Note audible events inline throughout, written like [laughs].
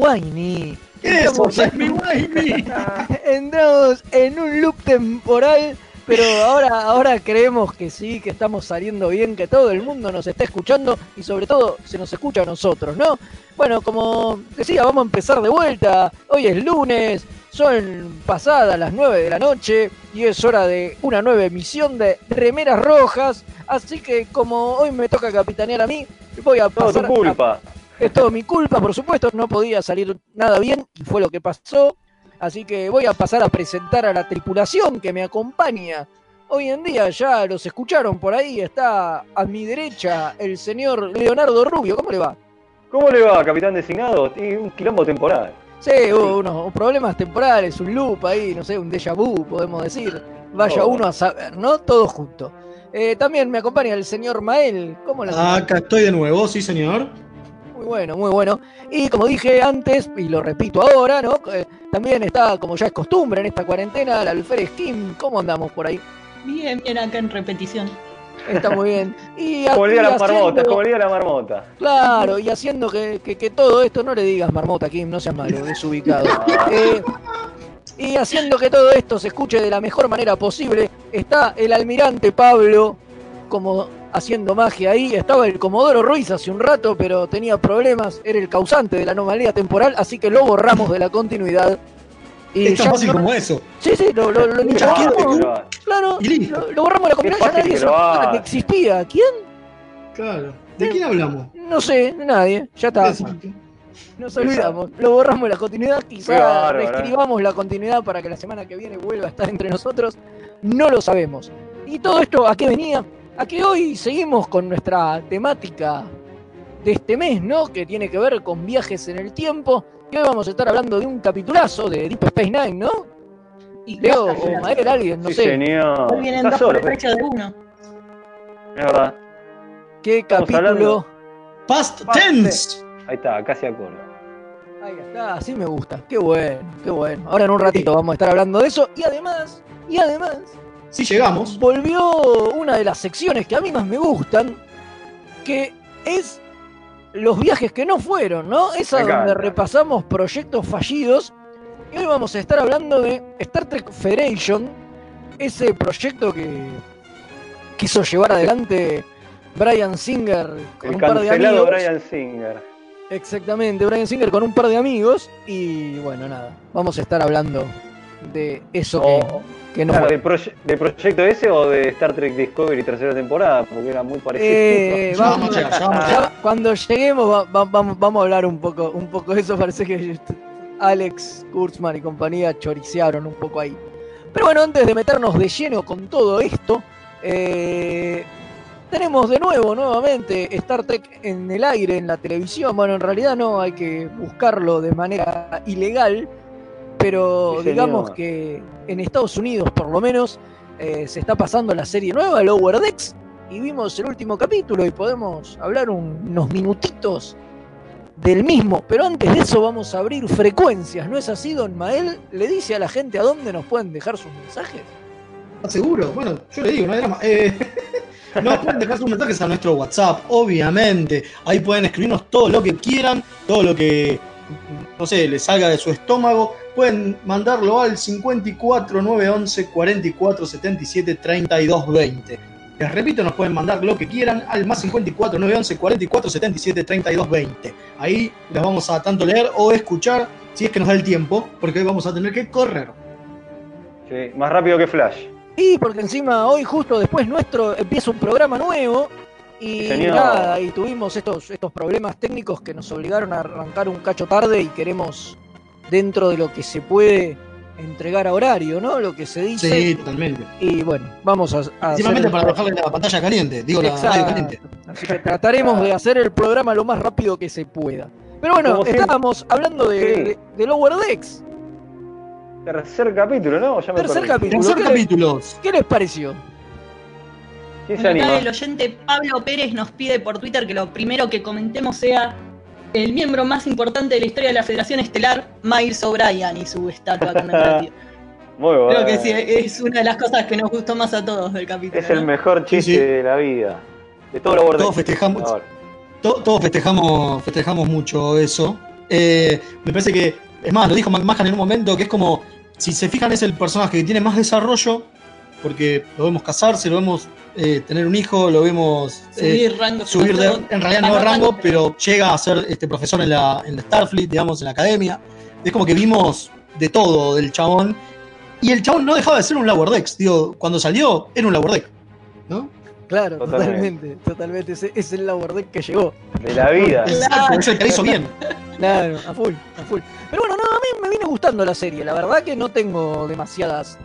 Wimey. Eso, Timey Wimey. Entramos en un loop temporal, pero ahora, ahora creemos que sí, que estamos saliendo bien, que todo el mundo nos está escuchando y sobre todo se nos escucha a nosotros, ¿no? Bueno, como decía, vamos a empezar de vuelta. Hoy es lunes, son pasadas las 9 de la noche y es hora de una nueva emisión de Remeras Rojas. Así que como hoy me toca capitanear a mí, voy a Todo pasar tu a- culpa. Es todo mi culpa, por supuesto, no podía salir nada bien y fue lo que pasó. Así que voy a pasar a presentar a la tripulación que me acompaña. Hoy en día ya los escucharon por ahí, está a mi derecha el señor Leonardo Rubio. ¿Cómo le va? ¿Cómo le va, capitán designado? Tiene un quilombo temporal. Sí, hubo unos problemas temporales, un loop ahí, no sé, un déjà vu, podemos decir. Vaya Oh. uno a saber, ¿no? Todo junto. Eh, también me acompaña el señor Mael. ¿Cómo le va? Acá estoy de nuevo, sí, señor. Muy bueno, muy bueno. Y como dije antes, y lo repito ahora, ¿no? Eh, también está, como ya es costumbre en esta cuarentena, la alférez Kim. ¿Cómo andamos por ahí? Bien, bien acá en repetición. Está muy bien. Y, [laughs] Como el día de y la marmota, el la marmota. Claro, y haciendo que, que- que todo esto, no le digas marmota, Kim, no seas malo, desubicado. [laughs] Eh, y haciendo que todo esto se escuche de la mejor manera posible, está el almirante Pablo como haciendo magia ahí. Estaba el Comodoro Ruiz hace un rato, pero tenía problemas, era el causante de la anomalía temporal, así que lo borramos de la continuidad. Y Es tan fácil no- como eso. Sí, sí, lo, lo, lo. Claro, Y listo. lo, lo borramos de la comunidad, ya nadie que se que existía. ¿Quién? Claro. ¿De quién hablamos? No sé, nadie, ya está. Nos olvidamos, lo borramos de la continuidad, quizá reescribamos la continuidad para que la semana que viene vuelva a estar entre nosotros, no lo sabemos. Y todo esto, ¿a qué venía? A que hoy seguimos con nuestra temática de este mes, ¿no? Que tiene que ver con viajes en el tiempo. Y hoy vamos a estar hablando de un capitulazo de Deep Space Nine, ¿no? Y Leo o Mael alguien, no sí, sé. señor. Hoy vienen dos por el precio de uno. es verdad. ¿Qué Estamos capítulo? hablando- Past Past tense. Ahí está, casi acuerdo. Ahí está, así me gusta. Qué bueno, qué bueno. Ahora en un ratito vamos a estar hablando de eso. Y además, y además, Sí, llegamos. volvió una de las secciones que a mí más me gustan, que es los viajes que no fueron, ¿no? Esa Me donde repasamos proyectos fallidos. Y hoy vamos a estar hablando de Star Trek Federation, ese proyecto que quiso llevar adelante Brian Singer con El un par de amigos. Brian Singer. Exactamente, Brian Singer con un par de amigos. Y bueno, nada, vamos a estar hablando de eso que, O- que no claro, fue. de, proye- de proyecto ese o de Star Trek Discovery tercera temporada, porque era muy parecido. Eh, vamos- ya cuando lleguemos va- va- vamos, vamos a hablar un poco, un poco de eso. Parece que Alex Kurtzman y compañía choricearon un poco ahí. Pero bueno, antes de meternos de lleno con todo esto, eh, tenemos de nuevo, nuevamente, Star Trek en el aire, en la televisión. Bueno, en realidad no, hay que buscarlo de manera ilegal, pero Sí, digamos que en Estados Unidos, por lo menos, eh, se está pasando la serie nueva, Lower Decks, y vimos el último capítulo y podemos hablar un- unos minutitos del mismo. Pero antes de eso vamos a abrir frecuencias, ¿no es así, don Mael? ¿Le dice a la gente a dónde nos pueden dejar sus mensajes? ¿Estás seguro? Bueno, yo le digo, no hay drama. Eh, [laughs] nos pueden dejar sus mensajes a nuestro WhatsApp, obviamente. Ahí pueden escribirnos todo lo que quieran, todo lo que, no sé, les salga de su estómago. Pueden mandarlo al 54 911 44 77 32 20. Les repito, nos pueden mandar lo que quieran al más 54 911 44 77 32 20. Ahí las vamos a tanto leer o escuchar si es que nos da el tiempo, porque hoy vamos a tener que correr. Sí, más rápido que Flash. Y porque encima hoy justo después nuestro empieza un programa nuevo y Señor. nada, y tuvimos estos, estos problemas técnicos que nos obligaron a arrancar un cacho tarde y queremos dentro de lo que se puede entregar a horario, ¿no? Lo que se dice. Sí, totalmente. Y bueno, vamos a, a hacer para dejarle la pantalla caliente, digo la radio Exacto. caliente. Así que trataremos de hacer el programa lo más rápido que se pueda. Pero bueno, Como estábamos hablando de, Sí. de, de Lower Decks. Tercer capítulo, ¿no? Ya me Tercer perdí. capítulo. Tercer ¿Qué, le- capítuos. qué les pareció? ¿Quién se Bueno, acá anima? el oyente Pablo Pérez nos pide por Twitter que lo primero que comentemos sea el miembro más importante de la historia de la Federación Estelar, Miles O'Brien, y su estatua conmemorativa. [laughs] Muy bueno. Creo que sí, es una de las cosas que nos gustó más a todos del capítulo. Es el ¿no? mejor chiste Sí, sí. de la vida. De todo lo. Todos festejamos, todos festejamos, festejamos mucho eso. Eh, me parece que, es más, lo dijo McMahon en un momento, que es como, si se fijan, es el personaje que tiene más desarrollo, porque lo vemos casarse, lo vemos eh, tener un hijo, lo vemos eh, Subir rango. subir de, en realidad no de rango, pero llega a ser este profesor en la, en la Starfleet, digamos, en la academia. Es como que vimos de todo del chabón. Y el chabón no dejaba de ser un Lower Decks. Digo, cuando salió, era un Lower Deck. ¿No? Claro, Totalmente. totalmente, totalmente. Ese es el Lower Deck que llegó. De la vida. Exacto, es el que hizo bien. Claro, a full, a full. Pero bueno, no, a mí me viene gustando la serie. La verdad que no tengo demasiadas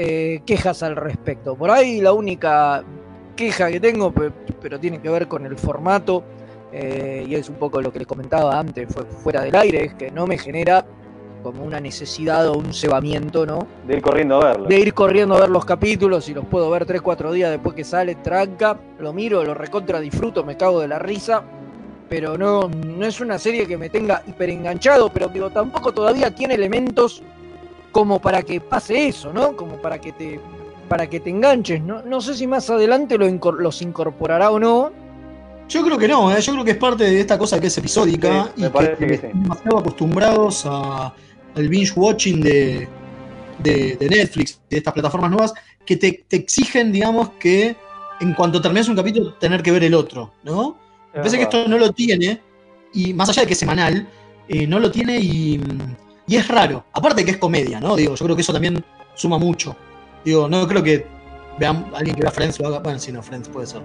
eh, quejas al respecto. Por ahí la única queja que tengo, pe- pero tiene que ver con el formato, eh, y es un poco lo que les comentaba antes, fue fuera del aire, es que no me genera como una necesidad o un cebamiento, ¿no? De ir corriendo a verlo. de ir corriendo a ver los capítulos y los puedo ver 3-4 días después que sale, tranca, lo miro, lo recontra disfruto, me cago de la risa, pero no, no es una serie que me tenga hiper enganchado, pero digo, tampoco todavía tiene elementos como para que pase eso, ¿no? Como para que te para que te enganches, ¿no? No sé si más adelante lo incor- los incorporará o no. Yo creo que no, ¿eh? yo creo que es parte de esta cosa que es episódica Sí, y me que, parece que están sí. demasiado acostumbrados a- al binge watching de, de- de Netflix, de estas plataformas nuevas, que te, te exigen, digamos, que en cuanto terminas un capítulo, tener que ver el otro, ¿no? Me parece que esto no lo tiene, y más allá de que es semanal, eh, no lo tiene y, y es raro. Aparte que es comedia, ¿no? Digo, yo creo que eso también suma mucho. Digo, no creo que vean alguien que vea Friends lo haga. Bueno, sí, no, Friends puede ser.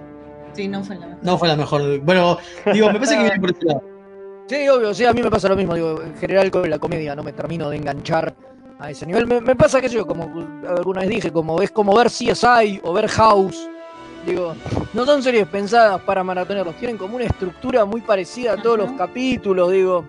Sí, no fue la mejor. No fue la mejor. Bueno, digo, me parece que viene por ese lado. Sí, obvio, sí, a mí me pasa lo mismo, digo, en general con la comedia no me termino de enganchar a ese nivel. Me, me pasa que yo, como alguna vez dije, como es como ver CSI o ver House. Digo, no son series pensadas para maratonearlos, tienen como una estructura muy parecida a todos los capítulos, digo.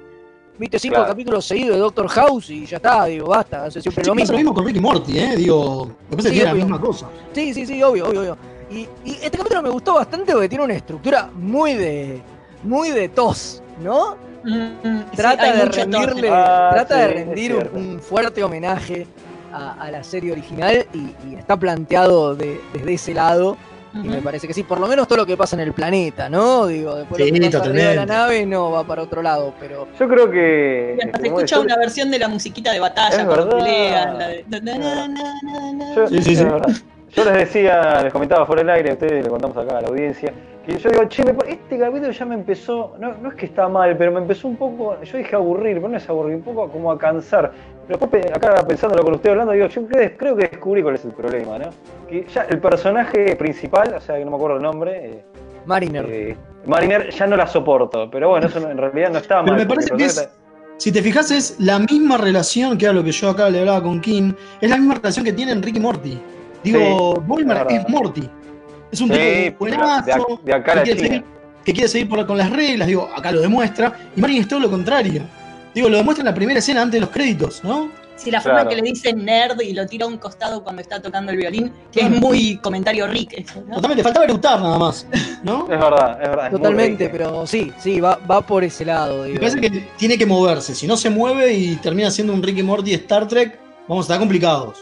Viste cinco Claro. capítulos seguidos de Doctor House y ya está, digo, basta, hace siempre Sí, lo pasa mismo. lo mismo con Ricky Morty, ¿eh? Digo, me parece Sí, que es la misma cosa. Sí, sí, sí, obvio, obvio, obvio. Y, y este capítulo me gustó bastante porque tiene una estructura muy de. muy de tos, ¿no? Mm, mm, sí, trata de rendirle. Ah, trata sí, de rendir un, fuerte homenaje a, a la serie original y, y está planteado de- desde ese lado y me parece que sí, por lo menos todo lo que pasa en el planeta, ¿no? Digo, después Sí, lo que pasa de la nave no va para otro lado, pero Yo creo que. Hasta se como escucha una versión de la musiquita de batalla Es cuando verdad. pelean. La de... na, na, na, na, na. Yo, Sí, sí, sí. Yo les decía, les comentaba fuera del aire, a ustedes le contamos acá a la audiencia, que yo digo, che, me pa- este capítulo ya me empezó, no, no es que está mal, pero me empezó un poco, yo dije aburrir, pero no es aburrir, un poco como a cansar. Pero después, acá pensándolo con usted hablando, digo, yo creo, creo que descubrí cuál es el problema, ¿no? Que ya el personaje principal, o sea, que no me acuerdo el nombre, eh, Mariner. eh, Mariner, ya no la soporto, pero bueno, eso no- en realidad no está mal. Pero me parece que es, si te fijas, es la misma relación, que era lo que yo acá le hablaba con Kim, es la misma relación que tienen Ricky Morty. Digo, Sí, es Morty. Es un Sí, tipo pero buenazo, de de acá a que, quiere seguir, que quiere seguir por- con las reglas, digo, acá lo demuestra. Y Martin es todo lo contrario. Digo, lo demuestra en la primera escena antes de los créditos, ¿no? Sí, la forma Claro. en que le dicen nerd y lo tira a un costado cuando está tocando el violín, que es muy comentario Rick. eso, ¿no? Totalmente, faltaba eructar nada más, ¿no? [laughs] Es verdad, es verdad. es muy Totalmente, pero sí, sí, va, va por ese lado. Me Digo. parece que tiene que moverse. Si no se mueve y termina siendo un Ricky Morty Star Trek, vamos a estar complicados.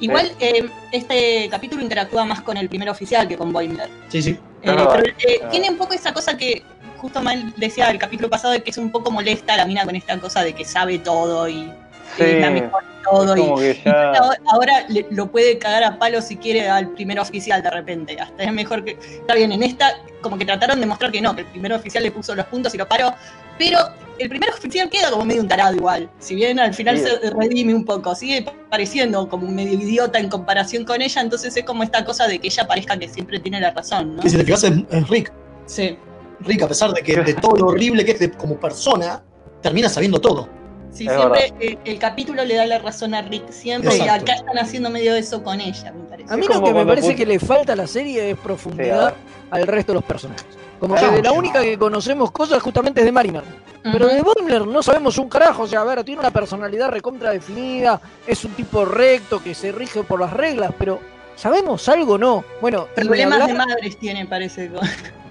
Igual eh, este capítulo interactúa más con el primer oficial que con Boimler. Sí, sí. Eh, pero, eh, tiene un poco esa cosa que justo mal decía el capítulo pasado de que es un poco molesta la mina con esta cosa de que sabe todo y Sí, es la mejor en todo y, que ya. [laughs] ahora le- lo puede cagar a palo si quiere al primer oficial de repente. Hasta es mejor que. Está bien, en esta, como que trataron de mostrar que no, que el primer oficial le puso los puntos y lo paró. Pero el primer oficial queda como medio un tarado igual. Si bien al final Sí. se redime un poco, sigue pareciendo como un medio idiota en comparación con ella, entonces es como esta cosa de que ella parezca que siempre tiene la razón, ¿no? Que si te fijas es Rick. Sí. Rick, a pesar de que de todo lo horrible que es de- como persona, termina sabiendo todo. Sí, Es siempre el capítulo le da la razón a Rick siempre y acá están haciendo medio eso con ella, me parece. A mí lo que me parece que le falta a la serie es profundidad al resto de los personajes. Como que de la única que conocemos cosas justamente es de Mariner. Pero de Boimler no sabemos un carajo. O sea, a ver, tiene una personalidad recontra definida, es un tipo recto que se rige por las reglas, pero ¿sabemos algo o no? Bueno, Problemas de hablar madres tiene, parece.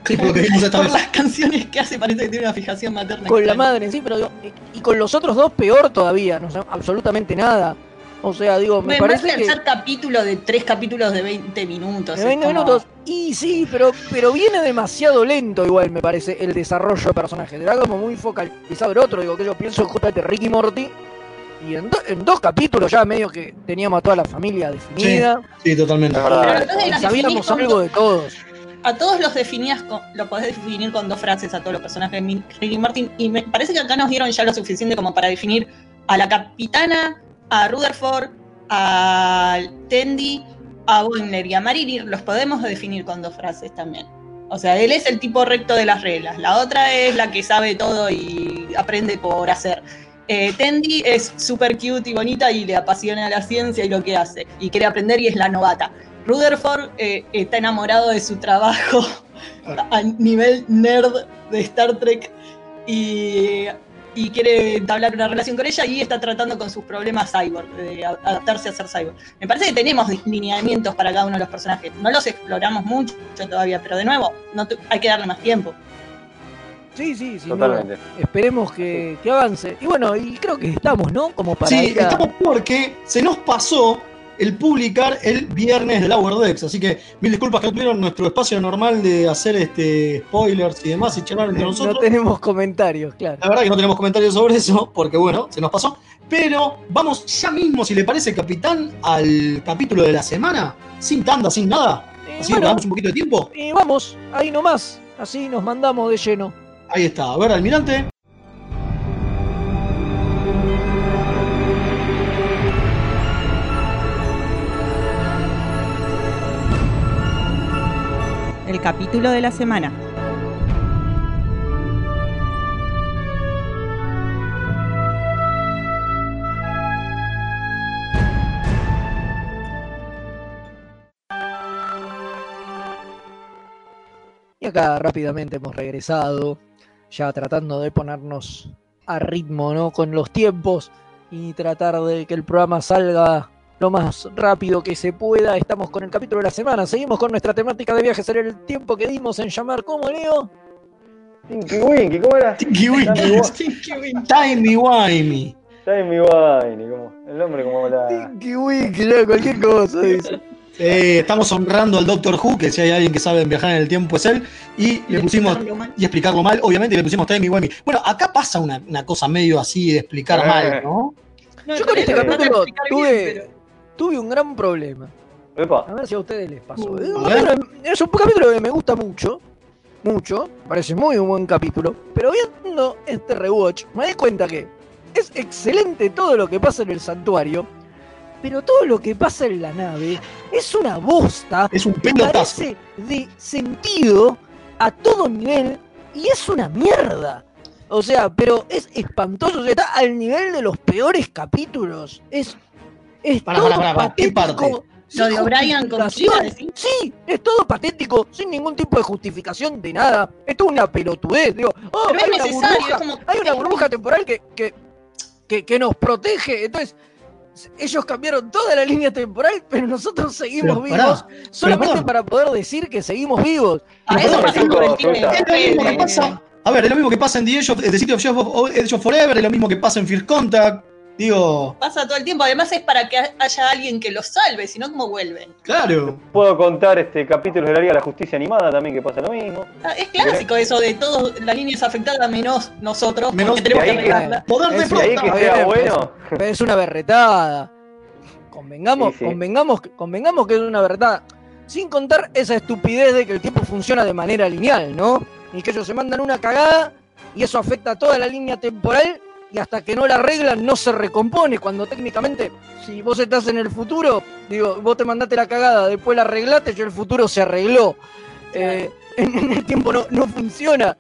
Con, Sí, por lo que vimos esta por vez. las canciones que hace, parece que tiene una fijación materna. con la madre, sí, pero digo, y, con los otros dos peor todavía, no sabemos absolutamente nada. O sea, digo, me parece que... tercer capítulo de tres capítulos de 20 minutos. De es 20 como- minutos. Y sí, pero, pero viene demasiado lento igual, me parece, el desarrollo de personajes. Era como muy focalizado el otro. Digo, que yo pienso justamente Ricky Morty. Y en, do- en dos capítulos ya medio que teníamos a toda la familia definida. Sí, totalmente. Es verdad. Pero entonces las sabíamos algo de todos. A todos los definías, con, lo podés definir con dos frases a todos los personajes de Ricky Martin. Y me parece que acá nos dieron ya lo suficiente como para definir a la capitana, a Rutherford, a Tendi, a Boimler y a Marinir. Los podemos definir con dos frases también. O sea, él es el tipo recto de las reglas. La otra es la que sabe todo y aprende por hacer. Eh, Tendi es súper cute y bonita y le apasiona la ciencia y lo que hace. Y quiere aprender y es la novata. Rutherford eh, está enamorado de su trabajo [laughs] a nivel nerd de Star Trek y, y quiere entablar una relación con ella y está tratando con sus problemas cyborg, de adaptarse a ser cyborg. Me parece que tenemos lineamientos para cada uno de los personajes. No los exploramos mucho todavía, pero de nuevo, no hay que darle más tiempo. Sí, sí, duda. Totalmente. Esperemos que, que avance. Y bueno, y creo que estamos, ¿no? Como para Sí, ir a- estamos porque se nos pasó el publicar el viernes de Lower Decks, así que mil disculpas que no tuvieron nuestro espacio normal de hacer este spoilers y demás y charlar entre No nosotros. tenemos comentarios, claro. La verdad que no tenemos comentarios sobre eso, porque bueno, se nos pasó. Pero vamos ya mismo, si le parece, capitán, al capítulo de la semana, sin tanda, sin nada. Así que bueno, damos un poquito de tiempo. y vamos, ahí nomás. Así nos mandamos de lleno. Ahí está. A ver, almirante. Capítulo de la semana. Y acá rápidamente hemos regresado, ya tratando de ponernos a ritmo, ¿no? Con los tiempos y tratar de que el programa salga lo más rápido que se pueda. Estamos con el capítulo de la semana. Seguimos con nuestra temática de viajes en el tiempo que dimos en llamar como Leo. Tinky Winky, ¿cómo era? Tinky Winky. Timey Wimey. Jamie Wine, como el nombre como la. Tinky Winky, ya, cualquier cosa, dice. Eh, estamos honrando al Doctor Who, que si hay alguien que sabe viajar en el tiempo es él. Y le pusimos. Explicarlo mal. Y explicarlo mal, obviamente, le pusimos Timey Wimey. Bueno, acá pasa una, una cosa medio así de explicar Eh. mal, ¿no? No, Yo con este capítulo tuve, bien, pero- tuve un gran problema. Epa. A ver si a ustedes les pasó. Uh, Es un capítulo- que me gusta mucho. Mucho. Parece muy un buen capítulo. Pero viendo este rewatch, me di cuenta que es excelente todo lo que pasa en el santuario. Pero todo lo que pasa en la nave es una bosta. Es un que pelotazo. carece de sentido a todo nivel. Y es una mierda. O sea, pero es espantoso. o sea, está al nivel de los peores capítulos. Es. Es todo sin Lo de O'Brien con. Sí, es todo patético, sin ningún tipo de justificación de nada. Esto es una pelotudez. Digo, oh, hay, una necesario, burbuja, es como- hay una burbuja temporal que, que, que, que nos protege. Entonces, ellos cambiaron toda la línea temporal, pero nosotros seguimos Pero, pará, vivos, solamente para poder decir que seguimos vivos. A Pero eso pasa pasa. A ver, es lo mismo que pasa en The, Edge of- The City of, of- Edge of Forever, es lo mismo que pasa en First Contact. Digo, Pasa todo el tiempo. Además es para que haya alguien que los salve, si no, ¿cómo vuelven? claro. Puedo contar este capítulos de la Liga de la Justicia Animada también que pasa lo mismo. Ah, Es clásico eso de todos, la línea es afectada menos nosotros, Menos- tenemos que arreglarla. Poder de ahí que Está sea bien, bueno. Pero es una berretada. Convengamos, Sí, sí. convengamos, convengamos que es una berretada. Sin contar esa estupidez de que el tiempo funciona de manera lineal, ¿no? Y que ellos se mandan una cagada y eso afecta a toda la línea temporal y hasta que no la arreglan no se recompone. Cuando técnicamente, si vos estás en el futuro, digo, vos te mandaste la cagada, después la arreglaste y el futuro se arregló. Eh, en, el tiempo no, no funciona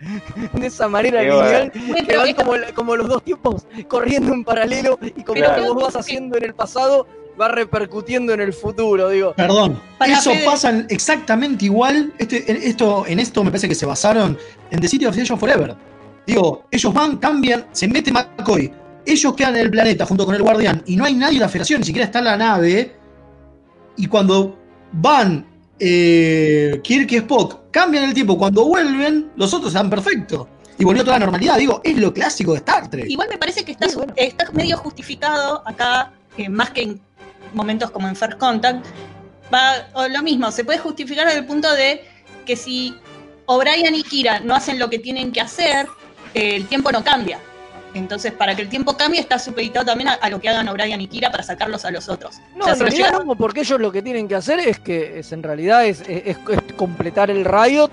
de esa manera lineal Bueno, que van como, como los dos tiempos corriendo en paralelo y como lo que vos vas haciendo en el pasado va repercutiendo en el futuro, digo. Perdón, Para eso Fede- pasa en- exactamente igual. Este, en, esto, en esto me parece que se basaron en The City of of Forever. Digo, ellos van, cambian, se mete McCoy. Ellos quedan en el planeta junto con el guardián y no hay nadie en la federación, ni siquiera está en la nave. Y cuando van eh, Kirk y Spock, cambian el tiempo. Cuando vuelven, los otros están perfectos. Y volvió toda la normalidad. Digo, es lo clásico de Star Trek. Igual me parece que está, Sí, bueno. está medio justificado acá, eh, más que en momentos como en First Contact. Va, o lo mismo, se puede justificar desde el punto de que si O'Brien y Kira no hacen lo que tienen que hacer, el tiempo no cambia. Entonces, para que el tiempo cambie, está supeditado también a, a lo que hagan O'Brien y Kira para sacarlos a los otros. No, O sea, en realidad llegan- no, porque ellos lo que tienen que hacer es que es, en realidad es, es- es completar el Riot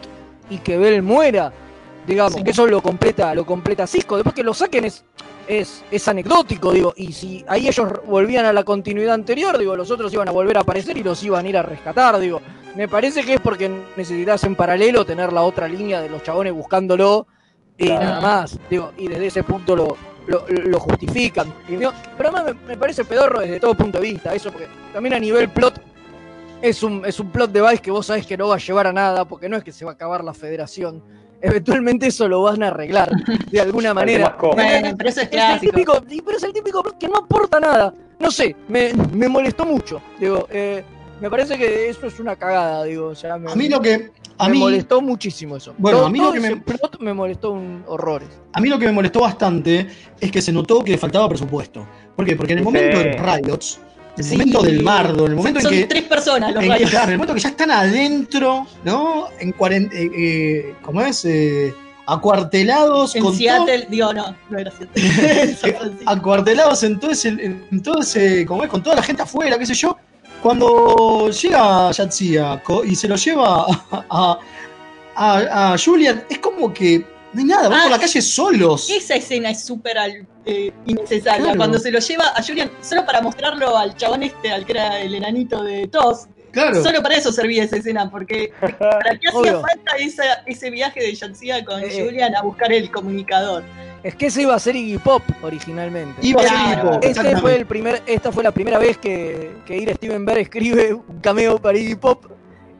y que Bell muera. Digamos, Sí. que eso lo completa, lo completa Cisco. Después que lo saquen es, es, es anecdótico, digo. Y si ahí ellos volvían a la continuidad anterior, digo, los otros iban a volver a aparecer y los iban a ir a rescatar, digo. Me parece que es porque necesitas en paralelo tener la otra línea de los chabones buscándolo y Claro. nada más. Digo, y desde ese punto lo, lo, lo justifican. Digo, pero además me, me parece pedorro desde todo punto de vista, eso, porque también a nivel plot es un, es un plot device que vos sabés que no va a llevar a nada, porque no es que se va a acabar la federación. Eventualmente eso lo van a arreglar de alguna Al manera. Bueno, pero eso es Es el típico, pero es el típico plot que no aporta nada. No sé, me, me molestó mucho. Digo, eh, me parece que eso es una cagada, digo. O sea, me, A mí lo que. A me mí, molestó muchísimo eso. Bueno, Todo- a mí lo que me- ese plot me molestó un horrores. A mí lo que me molestó bastante es que se notó que faltaba presupuesto. ¿Por qué? Porque en el Sí. momento de Riots, en el Sí. momento del bardo, en el momento en Son que. tres personas los en que, rayos. claro, en el momento que ya están adentro, ¿no? En cuarenta, eh, eh, ¿Cómo es? Eh, acuartelados En con todo- Seattle, digo, no, no era Seattle. [laughs] Acuartelados en todo ese, en todo ese, como es, con toda la gente afuera, qué sé yo. Cuando llega Yatsia co- y se lo lleva a, a, a- a Julian, es como que no hay nada, van Ah, por la calle solos. Esa escena es súper eh, innecesaria. Claro. Cuando se lo lleva a Julian, solo para mostrarlo al chabón este, al que era el enanito de TOS. Claro. Solo para eso servía esa escena, porque ¿para qué [laughs] hacía Obvio. falta esa- ese viaje de Yatsia con Eh, Julian a buscar el comunicador? Es que ese iba a ser Iggy Pop originalmente. Iba a ser. Iggy Pop, Este fue el primer, esta fue la primera vez que, que Ir Steven Bear escribe un cameo para Iggy Pop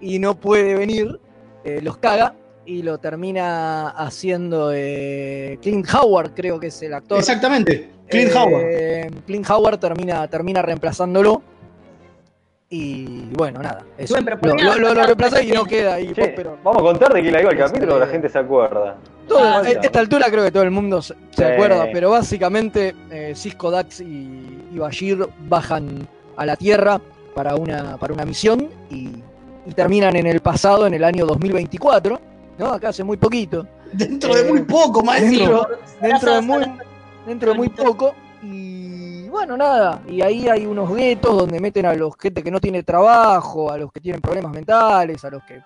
y no puede venir, eh, los caga y lo termina haciendo eh, Clint Howard, creo que es el actor. Exactamente, Clint Eh, Howard. Clint Howard termina, termina reemplazándolo. Y bueno, nada. eso. Bueno, pero lo, lo- lo- lo reemplaza y no queda Che, pero vamos a contar de quién la iba el capítulo, Este- la gente se acuerda. todo- Ah, a esta altura creo que todo el mundo se, se Sí. acuerda, pero básicamente eh, Cisco, Dax y, y Bashir bajan a la Tierra para una, para una misión y, y terminan en el pasado, en el año 2024, ¿no? Acá hace muy poquito. Dentro de eh, muy poco, maestro. dentro de muy, dentro de muy poco. Y bueno, nada. Y ahí hay unos guetos donde meten a los gente que no tiene trabajo, a los que tienen problemas mentales, a los que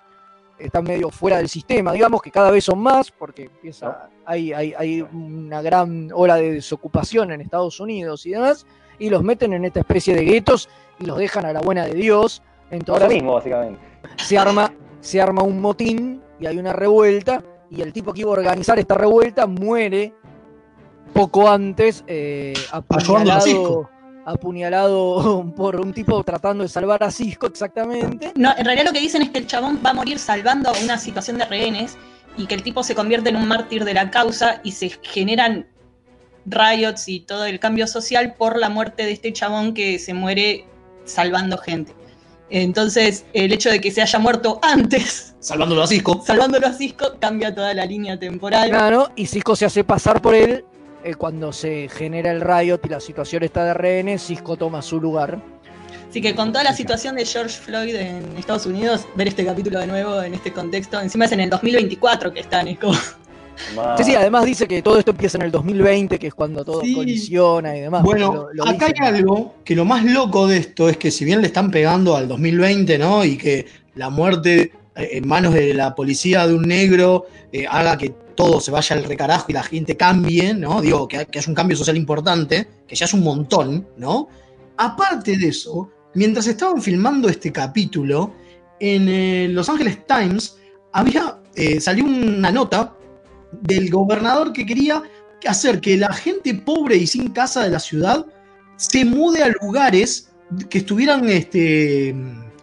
están medio fuera del sistema, digamos que cada vez son más, porque empieza, hay, hay, hay una gran ola de desocupación en Estados Unidos y demás, y los meten en esta especie de guetos y los dejan a la buena de Dios. Entonces, Ahora mismo, básicamente. se arma, se arma un motín y hay una revuelta y el tipo que iba a organizar esta revuelta muere poco antes eh, apuñalado, apuñalado [laughs] por un tipo tratando de salvar a Cisco exactamente. No, en realidad lo que dicen es que el chabón va a morir salvando una situación de rehenes y que el tipo se convierte en un mártir de la causa y se generan riots y todo el cambio social por la muerte de este chabón que se muere salvando gente. Entonces, el hecho de que se haya muerto antes, [laughs] Salvándolo a Cisco. salvándolo a Cisco, cambia toda la línea temporal. Claro, y Cisco se hace pasar por él eh, cuando se genera el riot y la situación está de rehenes, Cisco toma su lugar. Así que con toda la situación de George Floyd en Estados Unidos, ver este capítulo de nuevo en este contexto, encima es en el 2024 que están, es como... Sí, sí, además dice que todo esto empieza en el 2020, que es cuando todo Sí. colisiona y demás. Bueno, lo- lo acá hay algo que lo más loco de esto es que si bien le están pegando al 2020, ¿no? Y que la muerte eh, en manos de la policía de un negro eh, haga que todo se vaya al recarajo y la gente cambie, ¿no? Digo, que, que haya un cambio social importante, que ya es un montón, ¿no? Aparte de eso, mientras estaban filmando este capítulo, en eh, Los Angeles Times había, eh, salió una nota del gobernador que quería hacer que la gente pobre y sin casa de la ciudad se mude a lugares que estuvieran este,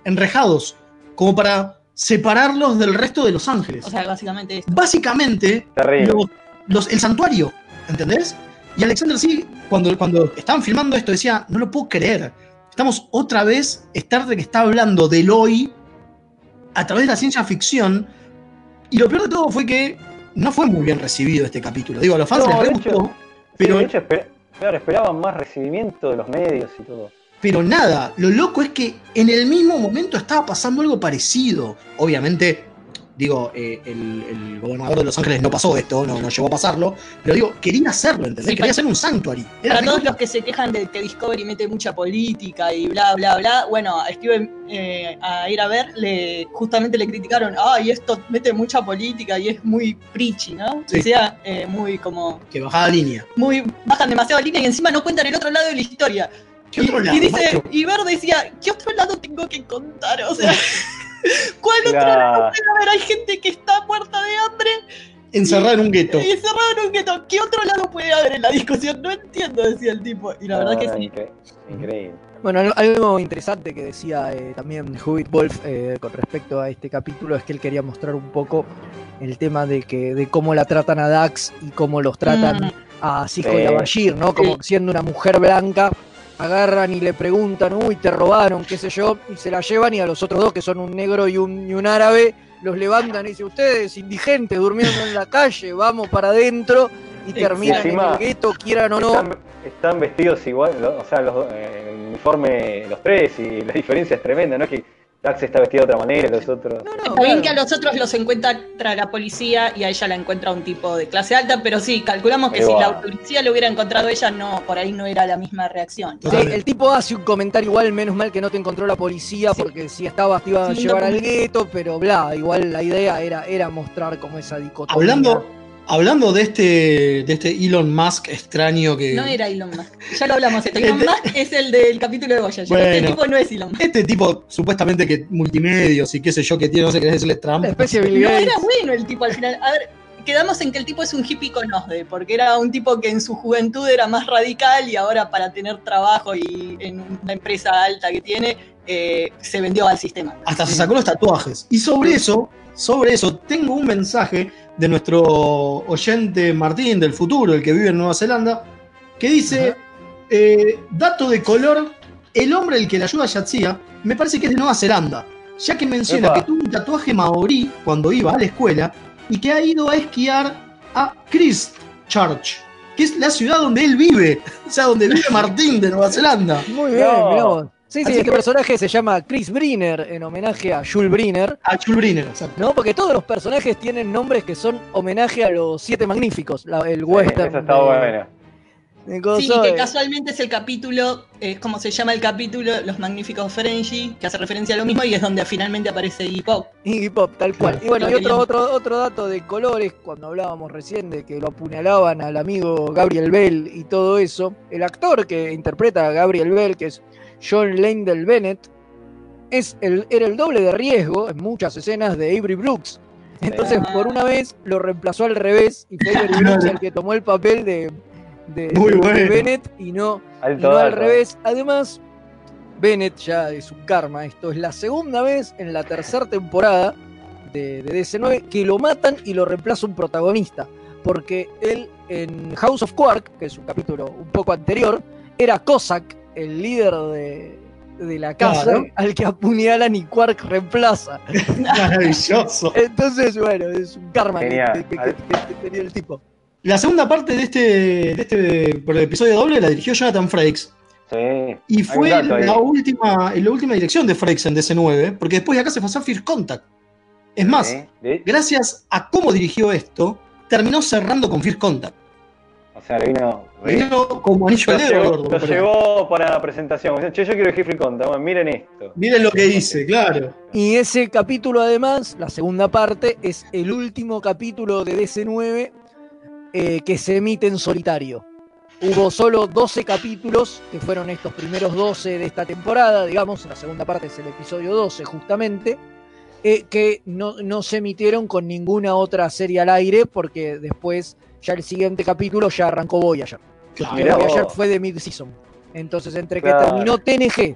enrejados, como para separarlos del resto de Los Ángeles. O sea, básicamente esto. Básicamente, Terrible. los- los- el santuario, ¿entendés? Y Alexander sí, cuando, cuando estaban filmando esto, decía, no lo puedo creer. Estamos otra vez, Star Trek está hablando del hoy a través de la ciencia ficción. Y lo peor de todo fue que no fue muy bien recibido este capítulo. Digo, a los fans No, les re de hecho- gustó, Sí, pero, de hecho, esper- esperaban más recibimiento de los medios y todo. Pero nada. Lo loco es que en el mismo momento estaba pasando algo parecido. Obviamente, digo, eh, el, el gobernador de Los Ángeles no pasó esto, no, no llegó a pasarlo, pero digo, quería hacerlo, ¿entendés? Sí, quería hacer un sanctuary. Era Para todos los que se quejan de que Discovery mete mucha política y bla, bla, bla, bueno, a Steven eh, a ir a ver, le, justamente le criticaron, ay, esto mete mucha política y es muy preachy, ¿no? Sí. O sea, eh, muy como, que bajaba línea. muy, bajan demasiado línea y encima no cuentan el otro lado de la historia. ¿Qué y, otro lado, y dice, y decía, ¿qué otro lado tengo que contar? O sea, [laughs] ¿cuál otro lado puede haber? Hay gente que está muerta de hambre Encerrado en un gueto. encerrada en un gueto. ¿Qué otro lado puede haber en la discusión? No entiendo, decía el tipo. Y la verdad No, que no, sí. incre- Increíble. Bueno, al- algo interesante que decía eh, también Hubert Wolf eh, con respecto a este capítulo es que él quería mostrar un poco el tema de que de cómo la tratan a Dax y cómo los tratan Mm. a Cisco y a Sí. Bashir, ¿no? Como siendo una mujer blanca, agarran y le preguntan, uy, te robaron, qué sé yo, y se la llevan y a los otros dos, que son un negro y un, y un árabe, los levantan y dicen, ustedes, indigentes, durmiendo en la calle, vamos para adentro y terminan en encima el gueto, quieran o no. Están, están vestidos igual, o sea, los, eh, uniforme, los tres, y la diferencia es tremenda, ¿no? Es que Dax está vestido de otra manera, los otros. No, no, Está bien que a los otros los encuentra la policía y a ella la encuentra un tipo de clase alta, pero sí, calculamos que si la policía lo hubiera encontrado ella, no, por ahí no era la misma reacción. Sí, el tipo hace un comentario igual, menos mal que no te encontró la policía, porque si estabas te iba a Sí, llevar no, al gueto, pero bla, igual la idea era, era mostrar como esa dicotomía. Hablando, hablando de este, de este Elon Musk extraño que. No era Elon Musk. Ya lo hablamos. Este Elon Musk es el del capítulo de Voyager. Este tipo no es Elon Musk. Este tipo, supuestamente que multimedios y qué sé yo que tiene, no sé qué decirle Trump. Especie de Bill No era bueno el tipo al final. A ver, quedamos en que el tipo es un hippie con OSDE, porque era un tipo que en su juventud era más radical y ahora para tener trabajo y en una empresa alta que tiene, eh, se vendió al sistema. Hasta se sacó los tatuajes. Y sobre eso, sobre eso, tengo un mensaje de nuestro oyente Martín del futuro, el que vive en Nueva Zelanda, que dice: eh, dato de color, el hombre el que le ayuda a Yatsia, me parece que es de Nueva Zelanda, ya que menciona Epa. que tuvo un tatuaje maorí cuando iba a la escuela y que ha ido a esquiar a Christchurch, que es la ciudad donde él vive, o sea, donde vive [laughs] Martín de Nueva Zelanda. Muy bien, No. mirá vos. Sí, sí, Así este que- personaje se llama Chris Briner en homenaje a Jules Briner, A Chulbriner, exacto. ¿no? Porque todos los personajes tienen nombres que son homenaje a los siete magníficos, la- el western. Esa está de Sí, que de- casualmente es el capítulo, es como se llama el capítulo, Los Magníficos Ferengi, que hace referencia a lo mismo y es donde finalmente aparece Iggy Pop. Iggy Pop, tal cual. Claro. Y bueno, y otro, otro, otro dato de colores, cuando hablábamos recién de que lo apuñalaban al amigo Gabriel Bell y todo eso, el actor que interpreta a Gabriel Bell, que es John Langdell Bennett, es el, era el doble de riesgo en muchas escenas de Avery Brooks. Entonces, Ah. por una vez lo reemplazó al revés y fue Avery [laughs] Brooks el que tomó el papel de, de- Muy de bueno. Bennett y no, y no al revés. Además, Bennett ya es un karma. Esto es la segunda vez en la tercera temporada de, de DC9 que lo matan y lo reemplaza un protagonista. porque él en House of Quark, que es un capítulo un poco anterior, era Cossack, el líder de, de la casa, Claro. al que apuñalan y Quark reemplaza. [laughs] Maravilloso. Entonces, bueno, es un karma que, que- que- que- que tenía el tipo. La segunda parte de este, de este por el episodio doble la dirigió Jonathan Frakes. Sí. Y fue la última, la última dirección de Frakes en DC9, porque después de acá se pasó a First Contact. Es más, Sí. Gracias a cómo dirigió esto, terminó cerrando con First Contact. O sea, le vino. Vino como anillo Lo al dedo, gordo, lo llevó para la presentación. Dice, Che, yo quiero Free Conta. Bueno, miren esto. Miren lo que hice, claro. Y ese capítulo, además, la segunda parte, es el último capítulo de DC9 eh, que se emite en solitario. Hubo solo 12 capítulos, que fueron estos primeros 12 de esta temporada, digamos, la segunda parte es el episodio 12 justamente, eh, que no, no se emitieron con ninguna otra serie al aire, porque después, ya el siguiente capítulo ya arrancó Voyager. Claro. Voyager fue de mid-season. Entonces, entre que Claro. terminó TNG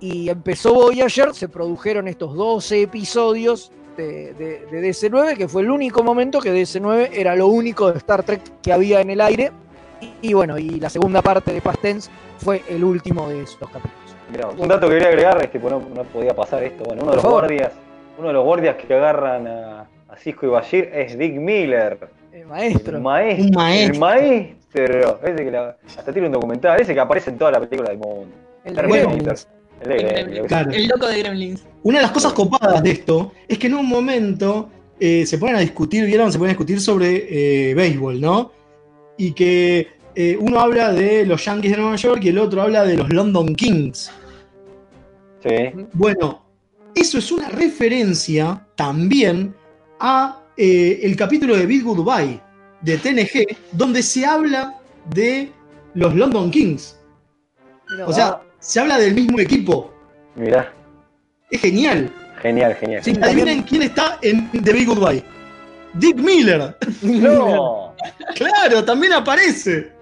y empezó Voyager, se produjeron estos 12 episodios de, de- de DC9, que fue el único momento que DC9 era lo único de Star Trek que había en el aire. Y, y bueno, y la segunda parte de Past Tense fue el último de estos capítulos. Mirá, un dato que quería agregar es que no, no podía pasar esto. Bueno, uno de los guardias, uno de los guardias que agarran a, a Cisco y Bashir es Dick Miller. Maestro. El maestro. Un maestro. El maestro. Ese que la- hasta tiene un documental, ese que aparece en toda la película del mundo. el Terminator. El de Gremlins. Claro. El loco de Gremlins. Una de las cosas copadas de esto es que en un momento eh, se ponen a discutir, ¿vieron? Se ponen a discutir sobre eh, béisbol, ¿no? Y que eh, uno habla de los Yankees de Nueva York y el otro habla de los London Kings. Sí. Bueno, eso es una referencia también a eh, el capítulo de Beat Goodbye de TNG, donde se habla de los London Kings. O sea, se habla del mismo equipo. Mirá. Es genial. Genial, genial. Sí, Adivinen quién está en The Big Goodbye. Dick Miller. [laughs] No. [laughs] Claro, también aparece.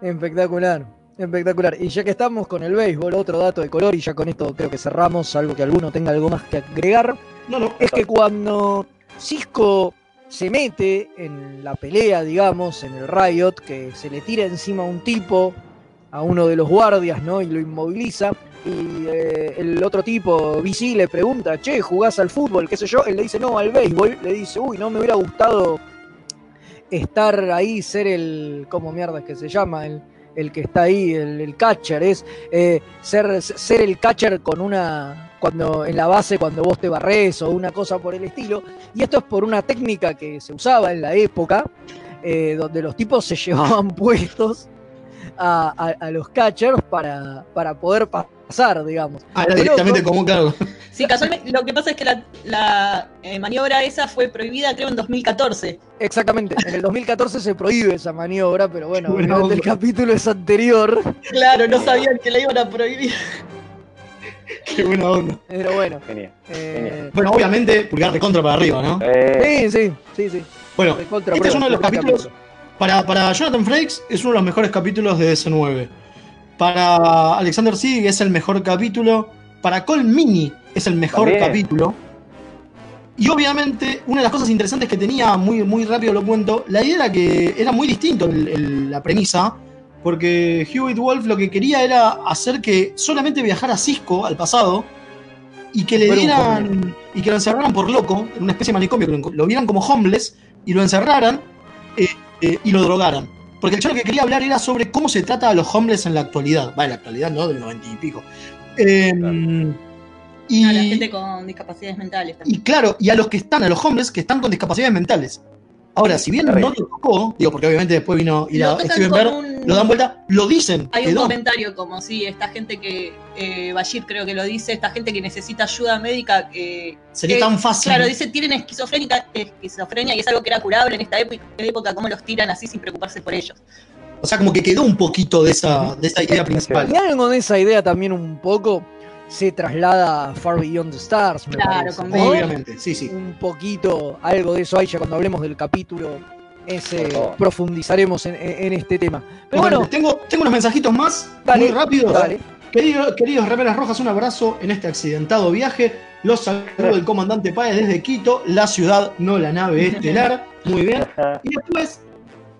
Espectacular, espectacular. Y ya que estamos con el béisbol, otro dato de color, y ya con esto creo que cerramos, salvo que alguno tenga algo más que agregar, No, no. es que cuando Cisco se mete en la pelea, digamos, en el Riot, que se le tira encima a un tipo, a uno de los guardias, ¿no? Y lo inmoviliza. Y eh, el otro tipo, BC, le pregunta, che, ¿jugás al fútbol? ¿Qué sé yo? Él le dice, no, al béisbol. Le dice, uy, no me hubiera gustado estar ahí, ser el. ¿Cómo mierda es que se llama? El, el que está ahí, el, catcher. Es eh, ser, ser el catcher con una. Cuando, en la base, cuando vos te barres o una cosa por el estilo. Y esto es por una técnica que se usaba en la época, eh, donde los tipos se [laughs] llevaban puestos a, a- a los catchers para, para poder pasar, digamos. Ah, era directamente como claro. Sí, casualmente, lo que pasa es que la, la, eh, maniobra esa fue prohibida, creo, en 2014. Exactamente, en el 2014 se prohíbe esa maniobra, pero bueno, obviamente el capítulo es anterior, Claro, no sabían que la iban a prohibir. [laughs] Qué buena onda. pero bueno. Genial. eh, Bueno, obviamente, pulgar de contra para arriba, ¿no? Eh, sí, sí, sí, sí. Bueno, contra este es uno de los capítulos. Para, para Jonathan Frakes es uno de los mejores capítulos de DS9. Para Alexander Sig es el mejor capítulo. Para Cole Mini es el mejor También. capítulo. Y obviamente, una de las cosas interesantes que tenía, muy, muy rápido lo cuento, la idea era que era muy distinto el- el- la premisa, porque Hewitt Wolf lo que quería era hacer que solamente viajara Cisco al pasado y que le dieran y que lo encerraran por loco, en una especie de manicomio, que lo, lo vieran como homeless y lo encerraran eh, eh, y lo drogaran. Porque el chavo que quería hablar era sobre cómo se trata a los homeless en la actualidad. Va, en la actualidad, ¿no? Del noventa y pico. Eh, y, A la gente con discapacidades mentales también. y claro, y a los que están, a los hombres que están con discapacidades mentales. Ahora, si bien no lo tocó, digo, porque obviamente después vino y Lo Steven Bear, un- lo dan vuelta, lo dicen. Hay un comentario como si esta gente que, eh, Bashir creo que lo dice, esta gente que necesita ayuda médica, eh, Sería tan fácil. claro, dice tienen esquizofrénica, esquizofrenia y es algo que era curable en esta época, época cómo los tiran así sin preocuparse por ellos. O sea, como que quedó un poquito de esa, de esa idea principal. Y algo de esa idea también un poco se traslada a Far Beyond the Stars, me Claro, parece, con. Obviamente, sí, sí. Un poquito, algo de eso hay ya cuando hablemos del capítulo ese, profundizaremos en, este tema. Pero Bueno, bueno, tengo, tengo unos mensajitos más, Dale, muy rápidos. dale. Querido- queridos Remeras Rojas, un abrazo en este accidentado viaje. Los saludos del comandante Páez desde Quito, la ciudad, no la nave estelar. [laughs] Muy bien. Y después,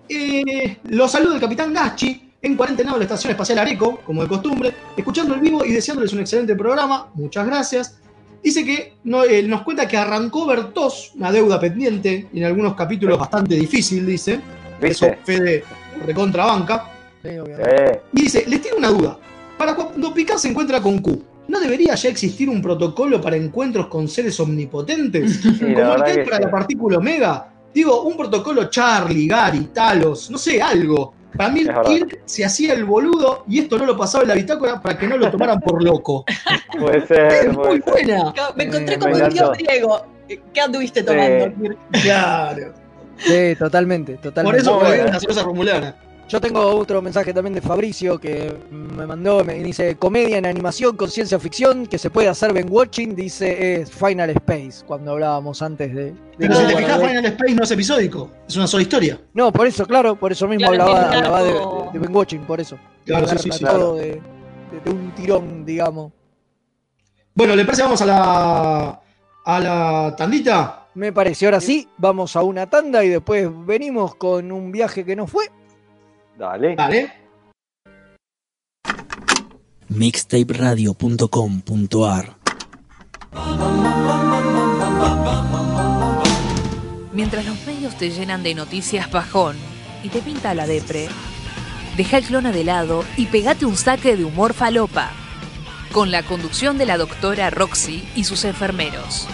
eh, los saludos del capitán Gachi, en cuarentena de la Estación Espacial Areco, como de costumbre, escuchando el vivo y deseándoles un excelente programa. Muchas gracias. Dice que no, eh, nos cuenta que arrancó Bertos, una deuda pendiente, y en algunos capítulos bastante difícil, dice. Eso, ¿Viste? Fede recontrabanca. Sí, obviamente. Eh, Y dice, les tiro una duda. Para cuando Picard se encuentra con Q, ¿no debería ya existir un protocolo para encuentros con seres omnipotentes? sí, Como el que hay para sí. la partícula Omega. Digo, un protocolo Charlie, Gary, Talos, no sé, algo. Para mí, Es. Kirk se hacía el boludo y esto no lo pasaba en la bitácora para que no lo tomaran por loco. Puede Es ser, muy puede ser. buena. Me encontré como el tío griego. ¿Qué anduviste Sí. tomando? Kirk? Claro. Sí, totalmente, Por totalmente. eso Muy fue una cosa romulana. Yo tengo otro mensaje también de Fabricio que me mandó, me dice, comedia en animación con ciencia ficción que se puede hacer Ben Watching, dice es Final Space, cuando hablábamos antes de... de Pero si te fijas, de- Final Space no es episódico, es una sola historia. No, por eso, claro, por eso mismo Claro, hablaba, de, de- de Ben Watching, por eso. Claro, sí, sí, sí. de- de un tirón, digamos. Bueno, ¿le parece vamos a la, a la tandita? Me parece, ahora sí, vamos a una tanda y después venimos con un viaje que no fue. Dale. Dale. mixtaperadio.com.ar Mientras los medios te llenan de noticias bajón y te pinta la depre, deja el clona de lado y pegate un saque de humor falopa. Con la conducción de la doctora Roxy y sus enfermeros.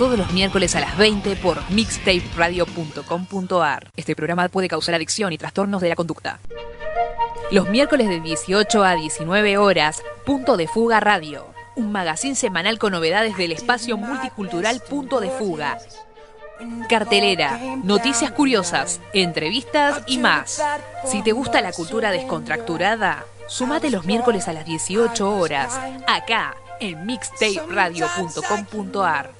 Todos los miércoles a las 20 por mixtaperadio.com.ar. Este programa puede causar adicción y trastornos de la conducta. Los miércoles de 18 a 19 horas, Punto de Fuga Radio. Un magazín semanal con novedades del espacio multicultural Punto de Fuga. Cartelera, noticias curiosas, entrevistas y más. Si te gusta la cultura descontracturada, sumate los miércoles a las 18 horas, acá en mixtaperadio.com.ar.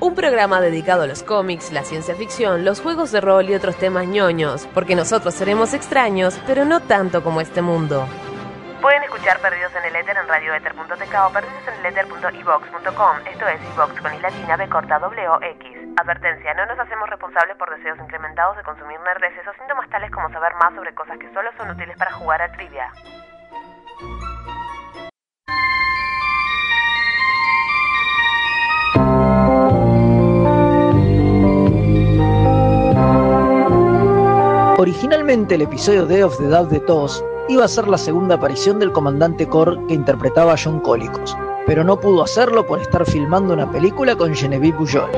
Un programa dedicado a los cómics, la ciencia ficción, los juegos de rol y otros temas ñoños, porque nosotros seremos extraños, pero no tanto como este mundo. Pueden escuchar Perdidos en el Éter en radioether.tk o perdidoseneleter.evox.com. Esto es iVox con i latina b corta w. Advertencia, no nos hacemos responsables por deseos incrementados de consumir nerdeces o síntomas tales como saber más sobre cosas que solo son útiles para jugar a trivia. Originalmente el episodio Day of the Dove de TOS iba a ser la segunda aparición del comandante Core que interpretaba a John Colicos, pero no pudo hacerlo por estar filmando una película con Genevieve Bujold.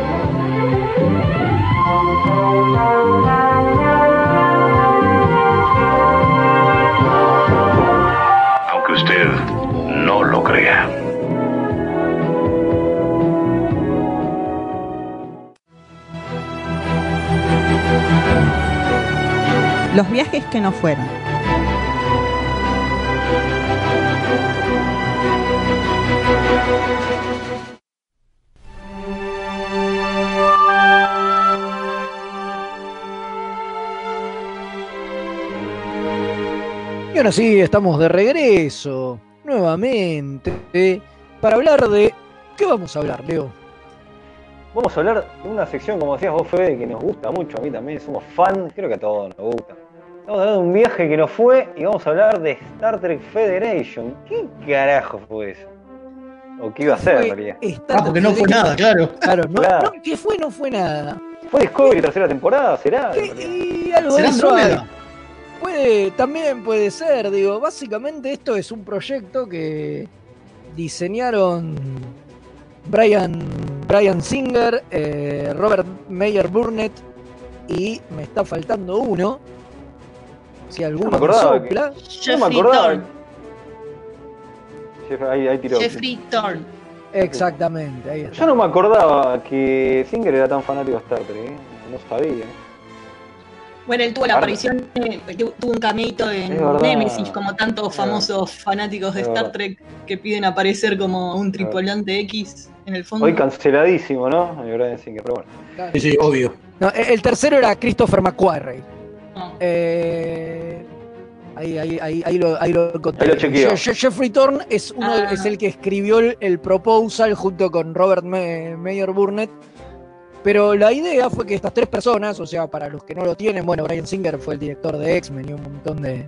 Los viajes que no fueron. Y ahora sí, estamos de regreso, nuevamente, para hablar de... ¿Qué vamos a hablar, Leo? Vamos a hablar de una sección, como decías vos, Fede, que nos gusta mucho. A mí también somos fan, creo que a todos nos gusta. Vamos a hablar de un viaje que nos fue y vamos a hablar de Star Trek Federation. ¿Qué carajo fue eso? O qué iba a ser, en Fue realidad. Star Ah, porque no fue nada, claro. Claro, no, Claro. no, ¿qué fue? No fue nada. ¿Fue Discovery tercera temporada? ¿Será? Y algo de ¿Será eso hay. Andrómeda? Puede, también puede ser, digo, básicamente esto es un proyecto que diseñaron Brian, Brian Singer, eh, Robert Meyer Burnett y me está faltando uno. Si alguno me acordaba que- sopla. No me Jeffrey acordaba. Thorne. Jeff- Ahí, ahí tiró. Jeffrey Thorne. Exactamente, ahí está. Yo no me acordaba que Singer era tan fanático de Star Trek, ¿eh? no sabía. Bueno, él tuvo la aparición, tu- tuvo un cameito en. Nemesis, como tantos famosos fanáticos de Star. Trek que piden aparecer como un tripulante X en el fondo. Hoy canceladísimo, ¿no? El Brian Singer, pero bueno. Sí, sí, obvio. No, el tercero era Christopher McQuarrie. No. Eh, ahí, ahí, ahí, ahí lo, ahí lo encontré. Ahí lo chequeo. Je- Je- Jeffrey Thorne es, uno Ah. es el que escribió el, el proposal junto con Robert Me- Meyer Burnett. Pero la idea fue que estas tres personas, o sea, para los que no lo tienen, bueno, Brian Singer fue el director de X-Men y un montón de, de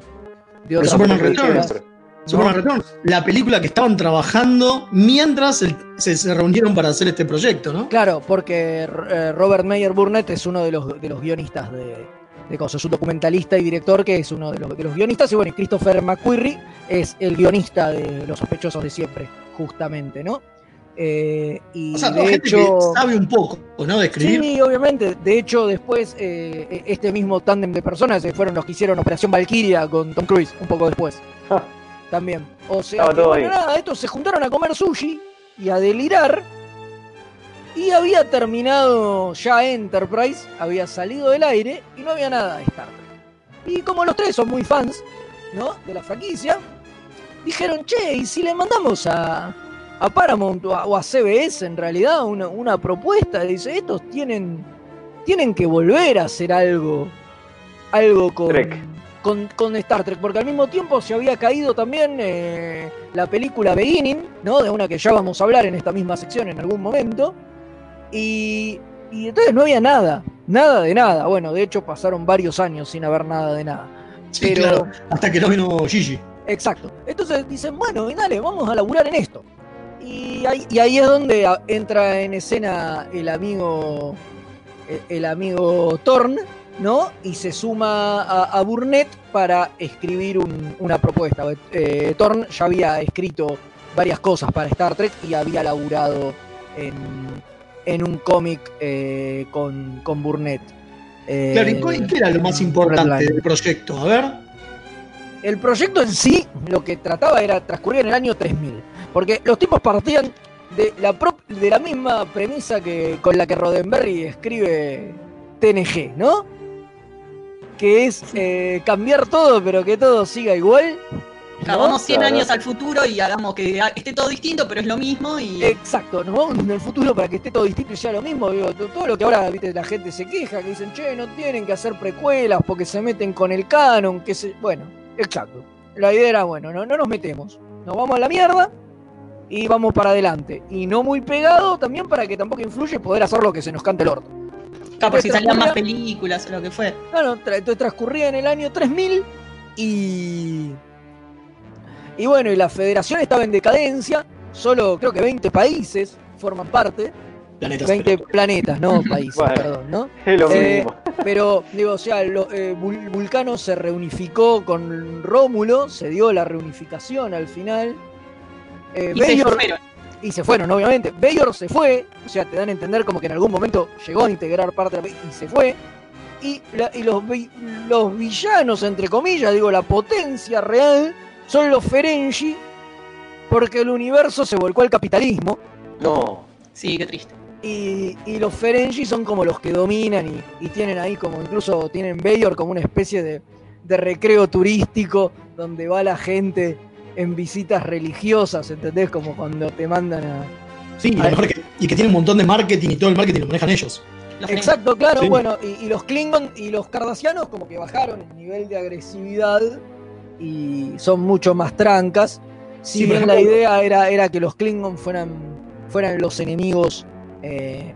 Pero otras Superman películas. Returns. Superman Returns, la película que estaban trabajando mientras el- se, se reunieron para hacer este proyecto, ¿no? Claro, porque eh, Robert Meyer Burnett es uno de los, de los guionistas de, de cosas, es un documentalista y director que es uno de los, de los guionistas, y bueno, y Christopher McQuarrie es el guionista de Los sospechosos de siempre, justamente, ¿no? Eh, y O sea, de gente hecho, que sabe un poco, ¿no? De escribir. sí, obviamente, de hecho después eh, este mismo tándem de personas eh, fueron los que hicieron Operación Valkyria con Tom Cruise, un poco después. También. O sea, Estaba que, bueno, nada, estos se juntaron a comer sushi y a delirar. Y había terminado ya Enterprise, había salido del aire y no había nada de Star Trek. Y como los tres son muy fans, ¿no? De la franquicia, dijeron, che, ¿y si le mandamos a, a Paramount o a, o a CBS en realidad una, una propuesta? Dice, estos tienen, tienen que volver a hacer algo, algo con, con, con Star Trek, porque al mismo tiempo se había caído también eh, la película Beginning, ¿no? De una que ya vamos a hablar en esta misma sección en algún momento. Y, y entonces no había nada, nada de nada. Bueno, de hecho pasaron varios años sin haber nada de nada. Sí, Pero- claro. Hasta que no vino Gigi. Exacto. Entonces dicen, bueno, y dale, vamos a laburar en esto. Y ahí, y ahí es donde entra en escena el amigo, el, el amigo Thorne, ¿no? Y se suma a, a Burnett para escribir un- una propuesta. Eh, Thorne ya había escrito varias cosas para Star Trek y había laburado en, en un cómic eh, con, con Burnett. Eh, Claro, ¿y cuál- qué era lo más importante del proyecto? A ver. El proyecto en sí lo que trataba era transcurrir en el año 3000. Porque los tipos partían de la, de la misma premisa que con la que Roddenberry escribe TNG, ¿no? Que es eh, cambiar todo, pero que todo siga igual. Vamos 100 Claro. años al futuro y hagamos que esté todo distinto, pero es lo mismo y Exacto, nos vamos en el futuro para que esté todo distinto y sea lo mismo. digo, to- todo lo que ahora ¿viste? la gente se queja, que dicen, che, no tienen que hacer precuelas porque se meten con el canon, que se. Bueno, exacto. La idea era, bueno, no, no nos metemos. Nos vamos a la mierda y vamos para adelante. Y no muy pegado también para que tampoco influye poder hacer lo que se nos cante el orto. Claro, por si salían más películas o lo que fue. Claro, tra- transcurría en el año 3000 y. Y bueno, y la federación estaba en decadencia, solo creo que 20 países forman parte. Planetas. 20 planetas, no [laughs] países, Bueno, perdón, ¿no? Es lo Eh, mismo. pero, digo, o sea, lo- eh, Vul- Vulcano se reunificó con Rómulo, se dio la reunificación al final. Eh, Y se Bayor- fueron. y se fueron, obviamente. Bayor se fue, o sea, te dan a entender como que en algún momento llegó a integrar parte de la y se fue. Y, la- y los, vi- los villanos, entre comillas, digo, la potencia real, son los Ferengi, porque el universo se volcó al capitalismo. No. Sí, qué triste. Y, y los Ferengi son como los que dominan y, y tienen ahí como incluso tienen Bayor como una especie de, de recreo turístico donde va la gente en visitas religiosas, ¿entendés? Como cuando te mandan a... Sí, y, lo Ay. mejor que, y que tienen un montón de marketing y todo el marketing lo manejan ellos. Los Exacto, claro, Sí. bueno, y, y los Klingon y los Cardassianos como que bajaron el nivel de agresividad y son mucho más trancas. Si Sí, bien la idea era, era que los Klingon fueran, fueran los enemigos eh,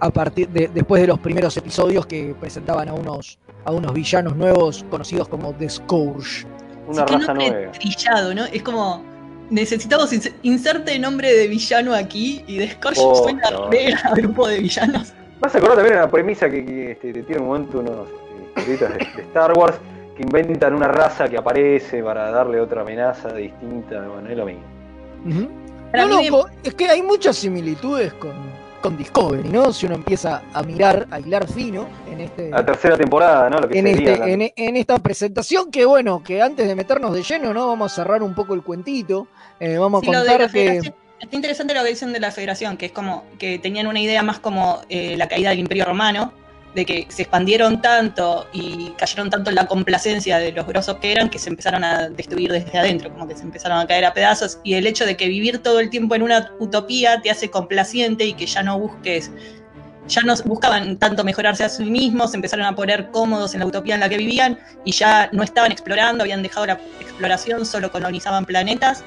a partir de, después de los primeros episodios que presentaban a unos, a unos villanos nuevos conocidos como The Scourge. Una Sí, que raza nueva. trillado, ¿no? Es como necesitamos ins- inserte nombre de villano aquí y de Scorch Oh, suena no. re a grupo de villanos. Vas a acordar también una premisa que, que, este, te tiene un momento unos este, de, de Star Wars que inventan una raza que aparece para darle otra amenaza distinta. Bueno, es lo mismo. Para No, no, po- es que hay muchas similitudes con, con Discovery, ¿no? Si uno empieza a mirar, a hilar fino en este. La tercera temporada, ¿no? Lo que En, sería este, la- en, en esta presentación, que bueno, que antes de meternos de lleno, ¿no? Vamos a cerrar un poco el cuentito. eh, vamos Sí, a lo de contar la que. Está interesante lo que dicen de la federación, que es como que tenían una idea más como eh, la caída del Imperio Romano, de que se expandieron tanto y cayeron tanto en la complacencia de los grosos que eran que se empezaron a destruir desde adentro, como que se empezaron a caer a pedazos. Y el hecho de que vivir todo el tiempo en una utopía te hace complaciente y que ya no busques ya no buscaban tanto mejorarse a sí mismos, se empezaron a poner cómodos en la utopía en la que vivían y ya no estaban explorando, habían dejado la exploración, solo colonizaban planetas.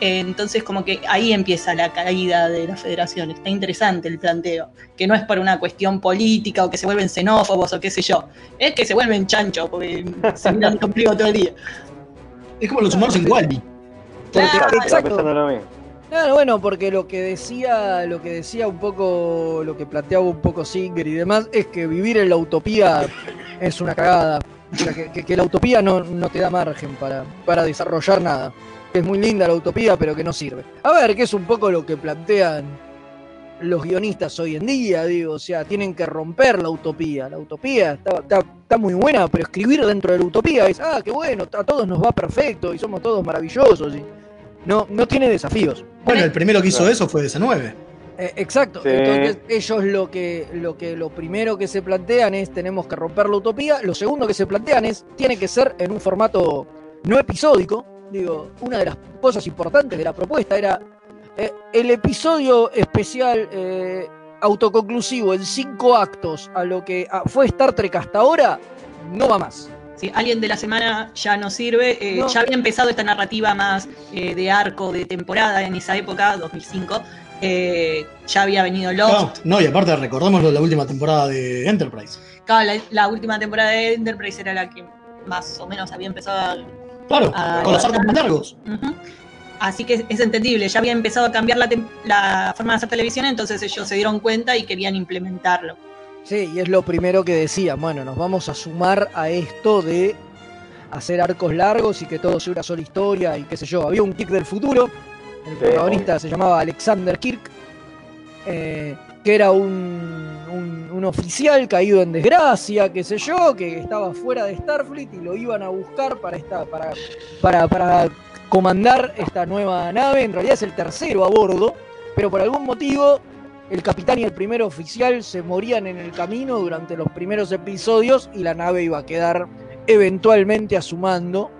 Eh, Entonces como que ahí empieza la caída de la federación. Está interesante el planteo, que no es por una cuestión política o que se vuelven xenófobos o qué sé yo, es que se vuelven chanchos porque se miran [laughs] ombligo todo el día. Es como los humanos en Wally. Claro. Claro, bueno, porque lo que decía, lo que decía un poco, lo que planteaba un poco Singer y demás, es que vivir en la utopía es una cagada. O sea, que, que- que la utopía no, no te da margen para, para desarrollar nada. Es muy linda la utopía, pero que no sirve. A ver, que es un poco lo que plantean los guionistas hoy en día, digo, o sea, tienen que romper la utopía. La utopía está, está- está muy buena, pero escribir dentro de la utopía es, ah, qué bueno, a todos nos va perfecto y somos todos maravillosos. Y no, no tiene desafíos. Bueno, el primero que hizo eso fue DC9. Eh, exacto. Sí. Entonces ellos lo que, lo que lo primero que se plantean es tenemos que romper la utopía. Lo segundo que se plantean es tiene que ser en un formato no episódico. Digo, una de las cosas importantes de la propuesta era eh, el episodio especial eh, autoconclusivo en cinco actos a lo que fue Star Trek hasta ahora no va más. Sí, alguien de la semana ya no sirve. eh, No. Ya había empezado esta narrativa más eh, de arco, de temporada en esa época, 2005. eh, ya había venido Lost. No, no, y aparte de la última temporada de Enterprise. Claro, la, la última temporada de Enterprise era la que más o menos había empezado a. Claro, a- con los arcos más largos. Así que es entendible, ya había empezado a cambiar la, la forma de hacer televisión, entonces ellos se dieron cuenta y querían implementarlo. Sí, y es lo primero que decían. Bueno, nos vamos a sumar a esto de hacer arcos largos y que todo sea una sola historia y qué sé yo. Había un Kirk del futuro, el protagonista se llamaba Alexander Kirk, eh, que era un, un- un oficial caído en desgracia, qué sé yo, que estaba fuera de Starfleet y lo iban a buscar para, esta, para, para, para comandar esta nueva nave. En realidad es el tercero a bordo, pero por algún motivo el capitán y el primer oficial se morían en el camino durante los primeros episodios y la nave iba a quedar eventualmente a su mando.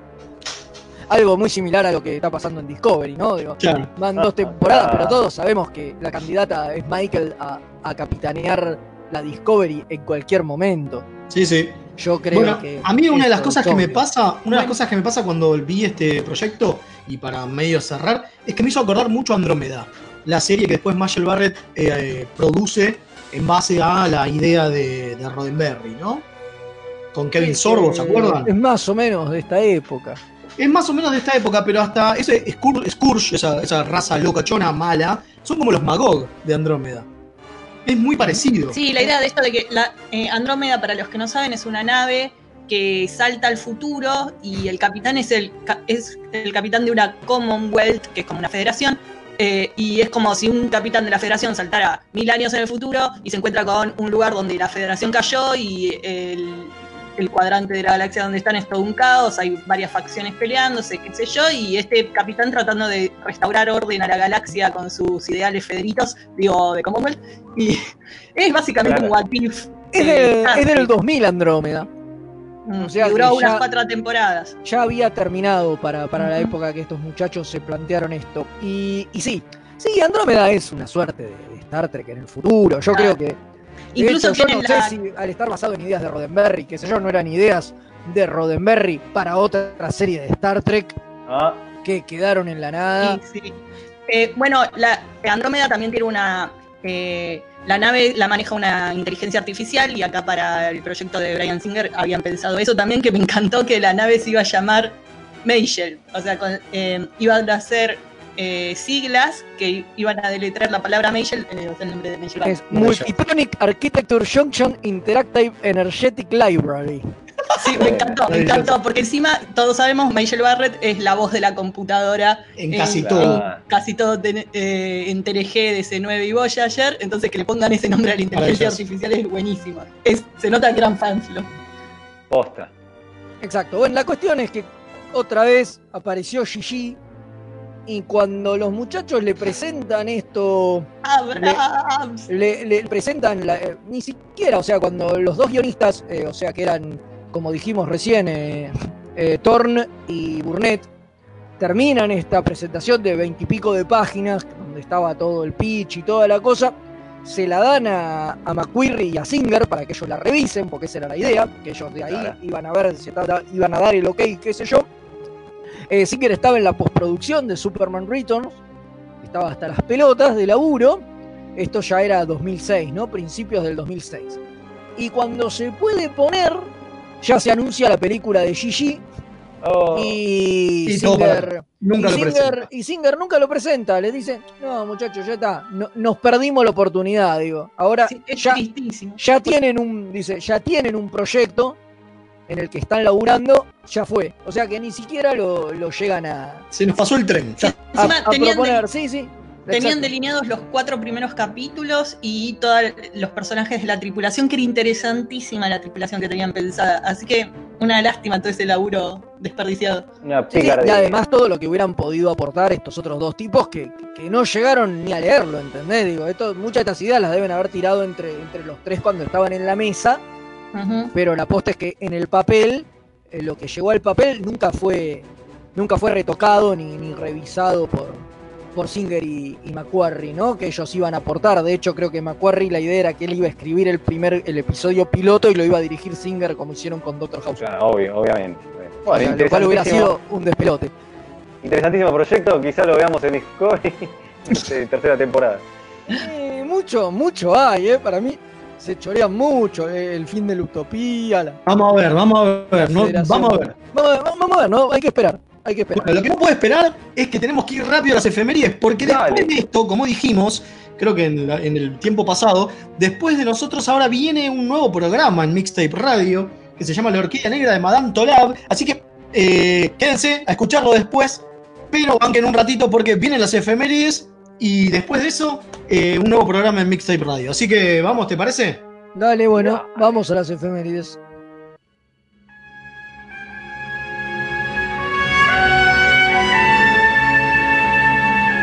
Algo muy similar a lo que está pasando en Discovery, ¿no? Digo, Claro. Van dos temporadas, pero todos sabemos que la candidata es Michael a, a capitanear la Discovery en cualquier momento. Sí, sí. Yo creo Bueno, que. a mí una de las cosas que me pasa, una de las cosas que me pasa cuando vi este proyecto y para medio cerrar, es que me hizo acordar mucho a Andrómeda, la serie que después Michael Barrett eh, eh, produce en base a la idea de, de Roddenberry, ¿no? Con Kevin Sorbo, ¿se acuerdan? Es más o menos de esta época. Es más o menos de esta época, pero hasta ese Scourge, Scourge, esa, esa raza locachona mala, son como los Magog de Andrómeda. Es muy parecido. Sí, la idea de esto de que la eh, Andrómeda, para los que no saben, es una nave que salta al futuro y el capitán es el, es el capitán de una Commonwealth, que es como una federación, eh, y es como si un capitán de la federación saltara mil años en el futuro y se encuentra con un lugar donde la federación cayó y el, el cuadrante de la galaxia donde están es todo un caos, hay varias facciones peleándose, qué sé yo, y este capitán tratando de restaurar orden a la galaxia con sus ideales federitos, digo, de Commonwealth, y [laughs] es básicamente un what if. Es, eh, del- Star es del Trek. 2000 Andrómeda. Mm, o sea duró unas ya- cuatro temporadas. ya había terminado para, para la época que estos muchachos se plantearon esto. Y, y sí, sí, Andrómeda es una suerte de, de Star Trek en el futuro. Yo creo que. Incluso hecho, yo tienen no la- sé si al estar basado en ideas de Roddenberry, que sé yo, no eran ideas de Roddenberry para otra serie de Star Trek Ah, que quedaron en la nada. Sí, sí. Eh, bueno, la Andrómeda también tiene una. eh, la nave la maneja una inteligencia artificial y acá para el proyecto de Brian Singer habían pensado eso también, que me encantó que la nave se iba a llamar Mayshell. O sea, con- eh, iban a ser eh, siglas que iban a deletrear la palabra Majel, eh, o sea, el nombre de Majel. Es Multitronic Architecture Junction Interactive Energetic Library. Sí, me encantó, me encantó, porque encima todos sabemos Michael Barrett es la voz de la computadora En casi todo. en casi todo ten- eh, en TNG, DC9 y Voyager, entonces que le pongan ese nombre a la inteligencia artificial es buenísimo. Es, se nota gran fanflo. Posta. Exacto. Bueno, la cuestión es que otra vez apareció Gigi y cuando los muchachos le presentan esto, le, le presentan la- eh, ni siquiera, o sea, cuando los dos guionistas, eh, o sea, que eran, como dijimos recién, eh, eh, Thorne y Burnett, terminan esta presentación de veintipico de páginas, donde estaba todo el pitch y toda la cosa, se la dan a, a y a Singer para que ellos la revisen, porque esa era la idea, que ellos de ahí iban a ver si iban a dar el ok, qué sé yo. Eh, Singer estaba en la postproducción de Superman Returns, estaba hasta las pelotas de laburo. Esto ya era 2006, ¿no? Principios del 2006. Y cuando se puede poner, ya se anuncia la película de Gigi. Oh, Y, Y Singer, nunca y lo Singer- presenta. y Singer nunca lo presenta. Le dice, no, muchachos, ya está. no- nos perdimos la oportunidad, digo. Ahora Sí, ya tienen un, dice, ya tienen un proyecto en el que están laburando, ya fue. O sea que ni siquiera lo, lo llegan a, Se nos pasó el tren. Ya. a, Encima a tenían, proponer. de- Sí, sí. tenían exacto. delineados los cuatro primeros capítulos y todos los personajes de la tripulación, que era interesantísima la tripulación que tenían pensada. Así que una lástima todo ese laburo desperdiciado. una Sí, y además todo lo que hubieran podido aportar estos otros dos tipos que, que no llegaron ni a leerlo, ¿entendés? Digo, esto, muchas de estas ideas las deben haber tirado entre, entre los tres cuando estaban en la mesa, Pero la posta es que en el papel, eh, lo que llegó al papel nunca fue, nunca fue retocado ni, ni revisado por, por Singer y, y McQuarrie, ¿no? Que ellos iban a aportar. De hecho, creo que McQuarrie la idea era que él iba a escribir el primer, el episodio piloto y lo iba a dirigir Singer como hicieron con Doctor House. Claro, obvio, obviamente. O Bueno, sea, lo cual hubiera interesantísimo, sido un despelote. interesantísimo proyecto, quizá lo veamos en Discovery [laughs] [laughs] tercera temporada. Eh, mucho, mucho hay, ¿eh? Para mí se chorea mucho eh, el fin de la utopía. La... Vamos a ver, vamos a ver. no- vamos a ver. Vamos, a- vamos a ver, ¿no? Hay que esperar. Hay que esperar. Bueno, lo que no puedo esperar es que tenemos que ir rápido a las efemérides, porque Dale. después de esto, como dijimos, creo que en, la- en el tiempo pasado, después de nosotros ahora viene un nuevo programa en Mixtape Radio, que se llama La Orquídea Negra de Madame Tolab, así que eh, quédense a escucharlo después, pero banquen un ratito porque vienen las efemérides y después de eso, eh, un nuevo programa en Mixtape Radio. Así que vamos, ¿te parece? Dale, bueno, vamos a las efemérides.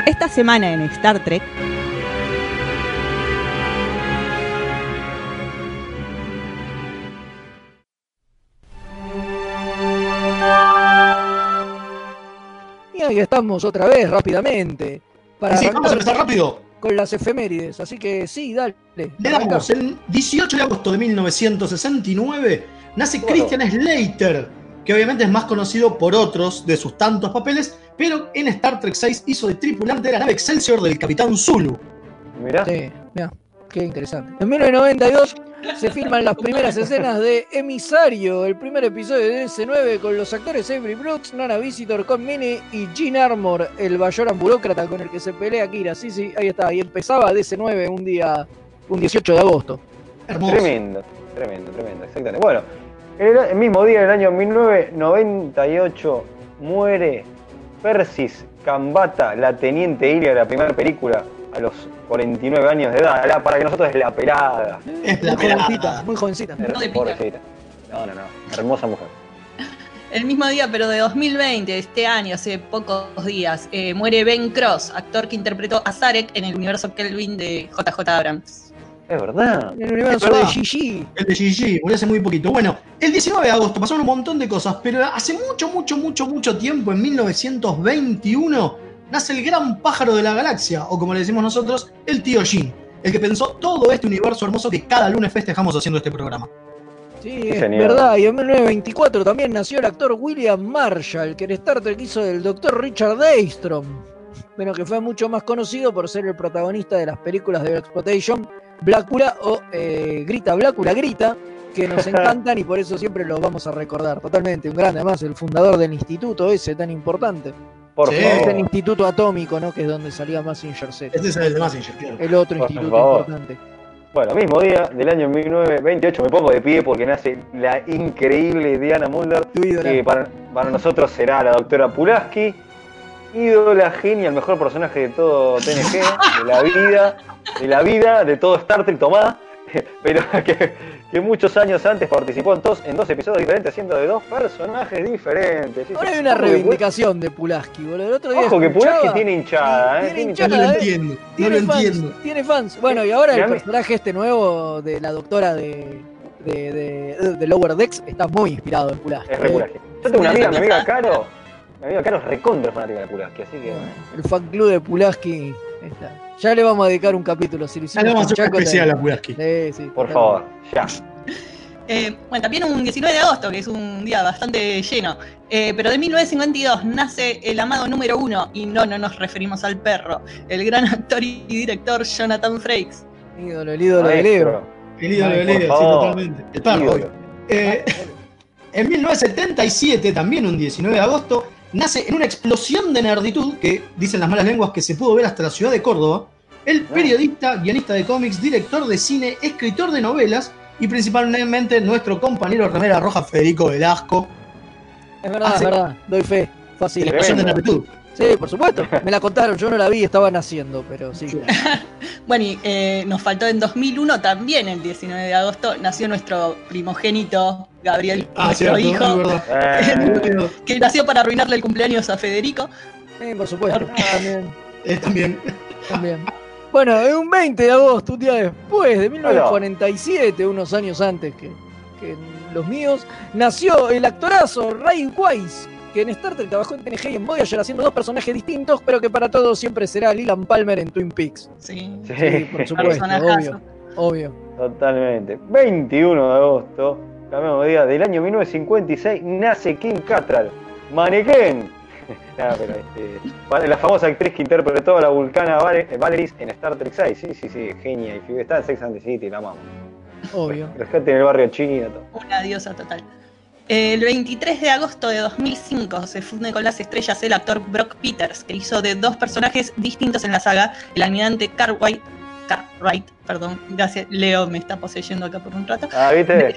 Esta semana en Star Trek, Y ahí estamos otra vez, rápidamente. Para Sí, vamos a empezar rápido. con las efemérides. Así que sí, dale. Le damos, el 18 de agosto de 1969 nace Bueno. Christian Slater, que obviamente es más conocido por otros de sus tantos papeles, pero en Star Trek 6 hizo de tripulante de la nave Excelsior del Capitán Zulu. Mirá, Sí, mira, qué interesante. En 1992 se filman las primeras escenas de Emisario, el primer episodio de DC9 con los actores Avery Brooks, Nana Visitor con Mini y Gene Armor, el Bayoran burócrata con el que se pelea Kira. Sí, sí, ahí está. Y empezaba DC9 un día, un 18 de agosto. Hermoso. tremendo, tremendo, tremendo, exactamente. Bueno, el, el mismo día del año 1998 muere Persis Cambata, la teniente Ilia de la primera película, a los 49 años de edad. La- para que nosotros es la pelada. Es la jovencita, muy jovencita. No de. Pobrecita. No, no, no. Hermosa mujer. El mismo día, pero de 2020, este año, hace pocos días, eh, muere Ben Cross, actor que interpretó a Zarek en el universo Kelvin de JJ Abrams. Es verdad. En el universo de. Gigi. El de Gigi, murió hace muy poquito. Bueno, el 19 de agosto pasaron un montón de cosas, pero hace mucho, mucho, mucho, mucho tiempo, en 1921, nace el gran pájaro de la galaxia, o como le decimos nosotros, el tío Jin, el que pensó todo este universo hermoso que cada lunes festejamos haciendo este programa. Sí, es Genial. verdad. Y en 1924 también nació el actor William Marshall, que en Star Trek hizo del Dr. Richard Daystrom. Bueno, que fue mucho más conocido por ser el protagonista de las películas de Exploitation, Blácula o eh, Grita, Blácula, Grita, que nos [laughs] encantan y por eso siempre los vamos a recordar. Totalmente, un grande, además, el fundador del instituto ese tan importante. Por Sí. Es el. Instituto Atómico, ¿no? Que es donde salía Massinger Z. Este es el de Massinger, claro. El otro Por instituto favor. importante. Bueno, mismo día del año 1928 me pongo de pie porque nace la increíble Diana Mulder, que para, para nosotros será la doctora Pulaski, ídola, genia, el mejor personaje de todo TNG, de la vida, de la vida, de todo Star Trek tomada, [laughs] pero que, que muchos años antes participó en dos, en dos episodios diferentes, siendo de dos personajes diferentes. Ahora hay una reivindicación de Pulaski, boludo. El otro día Ojo que Pulaski tiene hinchada, ¿eh? Tiene hinchada, No lo. ¿eh? entiendo, no Tiene lo fans, entiendo. tiene fans. Bueno, y ahora el personaje este nuevo de la doctora de, de, de, de Lower Decks está muy inspirado en Pulaski. Es re Eh, Pulaski. Yo tengo una amiga, mi amiga Caro, mi amiga Caro es recontra fanática de Pulaski, así que... El fan club de Pulaski está. Ya le vamos a dedicar un capítulo. Si lo Ya hicimos le vamos a hacer Chaco, especial también. a Pulaski. Sí, sí, Por favor, ya. Eh, bueno, también un 19 de agosto, que es un día bastante lleno. Eh, pero de 1952 nace el amado número uno, y no, no nos referimos al perro, el gran [laughs] actor y director Jonathan Frakes. Ídolo, el ídolo de Maestro. Leo. El ídolo Ay, de Leo, sí, totalmente. El perro. Eh, en 1977, también un 19 de agosto, nace en una explosión de nerditud que dicen las malas lenguas que se pudo ver hasta la ciudad de Córdoba, el periodista, guionista de cómics, director de cine, escritor de novelas y principalmente nuestro compañero remera roja Federico Velasco. Es verdad, Hace- es verdad. Doy fe. Fácil. La explosión de nerditud. Sí, por supuesto. Me la contaron. Yo no la vi, estaba naciendo, pero sí. [laughs] Bueno, y eh, nos faltó en 2001 también, el 19 de agosto, nació nuestro primogénito, Gabriel, Ah, nuestro cierto, hijo. Eh, [laughs] que nació para arruinarle el cumpleaños a Federico. Sí, por supuesto. También. [laughs] Eh, también. También. Bueno, es un 20 de agosto, un día después, de 1947, unos años antes que, que los míos, nació el actorazo Ray Wise, que en Star Trek trabajó en TNG y en Voyager haciendo dos personajes distintos, pero que para todos siempre será Leland Palmer en Twin Peaks. Sí, Sí, sí, por supuesto, obvio. Obvio. totalmente. 21 de agosto, cambiamos de día, del año 1956, nace Kim Cattrall. Nada, [laughs] pero, este, vale, la famosa actriz que interpretó a la vulcana Vale- Valeris en Star Trek 6. Sí, sí, sí, genia. Y está en Sex and the City, la amamos. Obvio. Rescate en el barrio chino. Una diosa total. El 23 de agosto de 2005 se funde con las estrellas el actor Brock Peters, que hizo de dos personajes distintos en la saga, el almirante Cartwright, Cartwright, perdón, gracias, Leo me está poseyendo acá por un rato, Ah, ¿viste?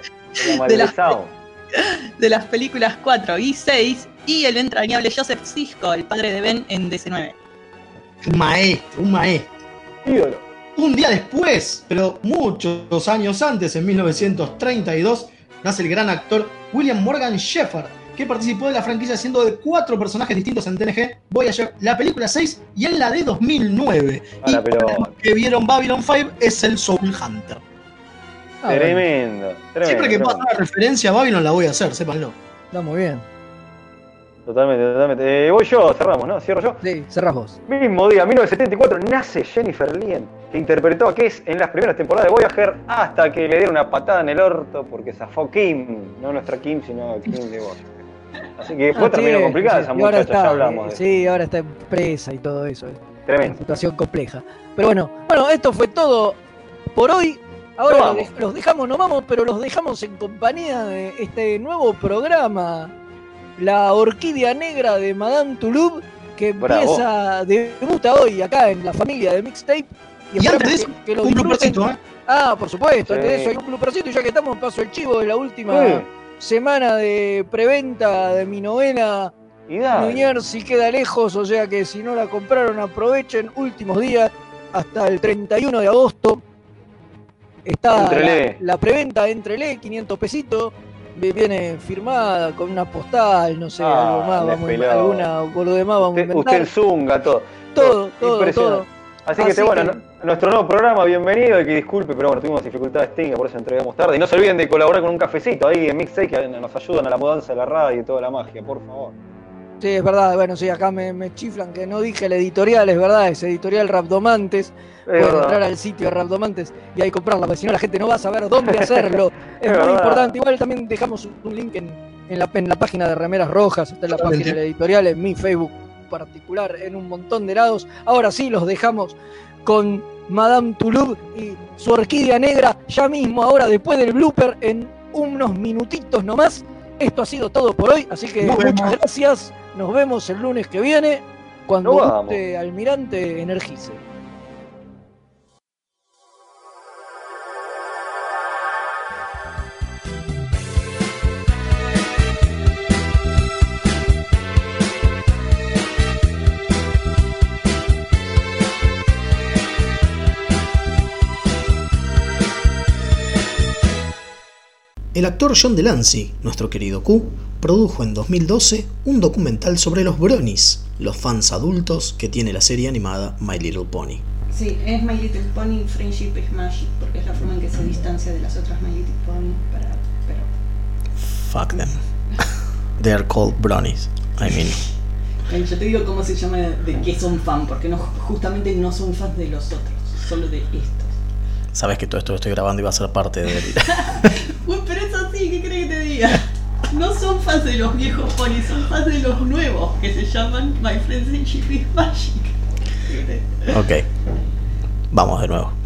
de [laughs] las películas 4 y 6, y el entrañable Joseph Sisko, el padre de Ben en DC9. Un maestro, un maestro. Ídolo. Un día después, pero muchos años antes, en 1932, nace el gran actor William Morgan Shepard, que participó de la franquicia siendo de cuatro personajes distintos en TNG, Voyager, la película 6 y en la de 2009. A la y que vieron Babylon 5 es el Soul Hunter. Ah, Tremendo, tremendo. Siempre que pueda tremendo. hacer una referencia a Babylon la voy a hacer, sépanlo. está muy bien. Totalmente, totalmente. Eh, voy yo, cerramos, ¿no? Cierro yo. Sí, cerrás vos. Mismo día, 1974, nace Jennifer Lien, que interpretó a Kes en las primeras temporadas de Voyager hasta que le dieron una patada en el orto porque zafó Kim, no nuestra Kim, sino Kim de Voyager. Así que después Ah, terminó sí, complicada sí, esa muchacha, está, ya hablamos de. Sí, ahora está en presa y todo eso. Una Tremendo. situación compleja. Pero bueno, bueno, esto fue todo por hoy. Ahora los, dejamos, nos vamos, pero los dejamos en compañía de este nuevo programa, La Orquídea Negra de Madame Toulouse, que Bravo. empieza, debuta hoy acá en la familia de Mixtape. Y esperamos antes de eso, que- un bloopercito, ¿eh? Ah, por supuesto, antes de eso hay un bloopercito y ya que estamos, paso el chivo de la última Sí. semana de preventa de mi novela Y. Liniers si queda lejos, o sea que si no la compraron aprovechen últimos días hasta el 31 de agosto. Está Entrele. la, la preventa entrele 500 pesitos, viene firmada con una postal, no sé, Ah, algo más, la vamos, a- alguna de más vamos a Usted, inventar. usted zunga todo. todo, todo, todo. Así que, bueno, no- nuestro nuevo programa, bienvenido y que disculpe, pero bueno, tuvimos dificultades técnicas, por eso entregamos tarde. Y no se olviden de colaborar con un cafecito ahí en Mixtape que nos ayudan a la mudanza de la radio y toda la magia, por favor. Sí, es verdad, bueno, sí, acá me, me chiflan que no dije el editorial, es verdad, es editorial Rapdomantes. Pueden entrar al sitio de Rapdomantes y ahí comprarla, porque si no la gente no va a saber dónde [laughs] hacerlo. es Es muy verdad. importante. Igual también dejamos un link en, en la, en la página de Remeras Rojas, está en la Totalmente. página de la editorial, en mi Facebook particular, en un montón de lados. Ahora sí, los dejamos con Madame Toulouse y su orquídea negra, ya mismo, ahora después del blooper, en unos minutitos nomás. Esto ha sido todo por hoy, así que muchas gracias. Nos vemos el lunes que viene cuando este almirante energice. El actor John Delancey, nuestro querido Q, produjo en 2012 un documental sobre los bronies, los fans adultos que tiene la serie animada My Little Pony. Sí, es My Little Pony, Friendship is Magic, porque es la forma en que se distancia de las otras My Little Pony. Para, pero Fuck them. They are called bronies. I mean, Yo te digo cómo se llama de qué son fan, porque no, justamente no son fans de los otros, solo de estos. Sabes que todo esto lo estoy grabando y va a ser parte del. [laughs] Uy, pero es así, ¿qué crees que te diga? No son fans de los viejos ponis, son fans de los nuevos, que se llaman My Friendship is Magic. ok. Vamos de nuevo.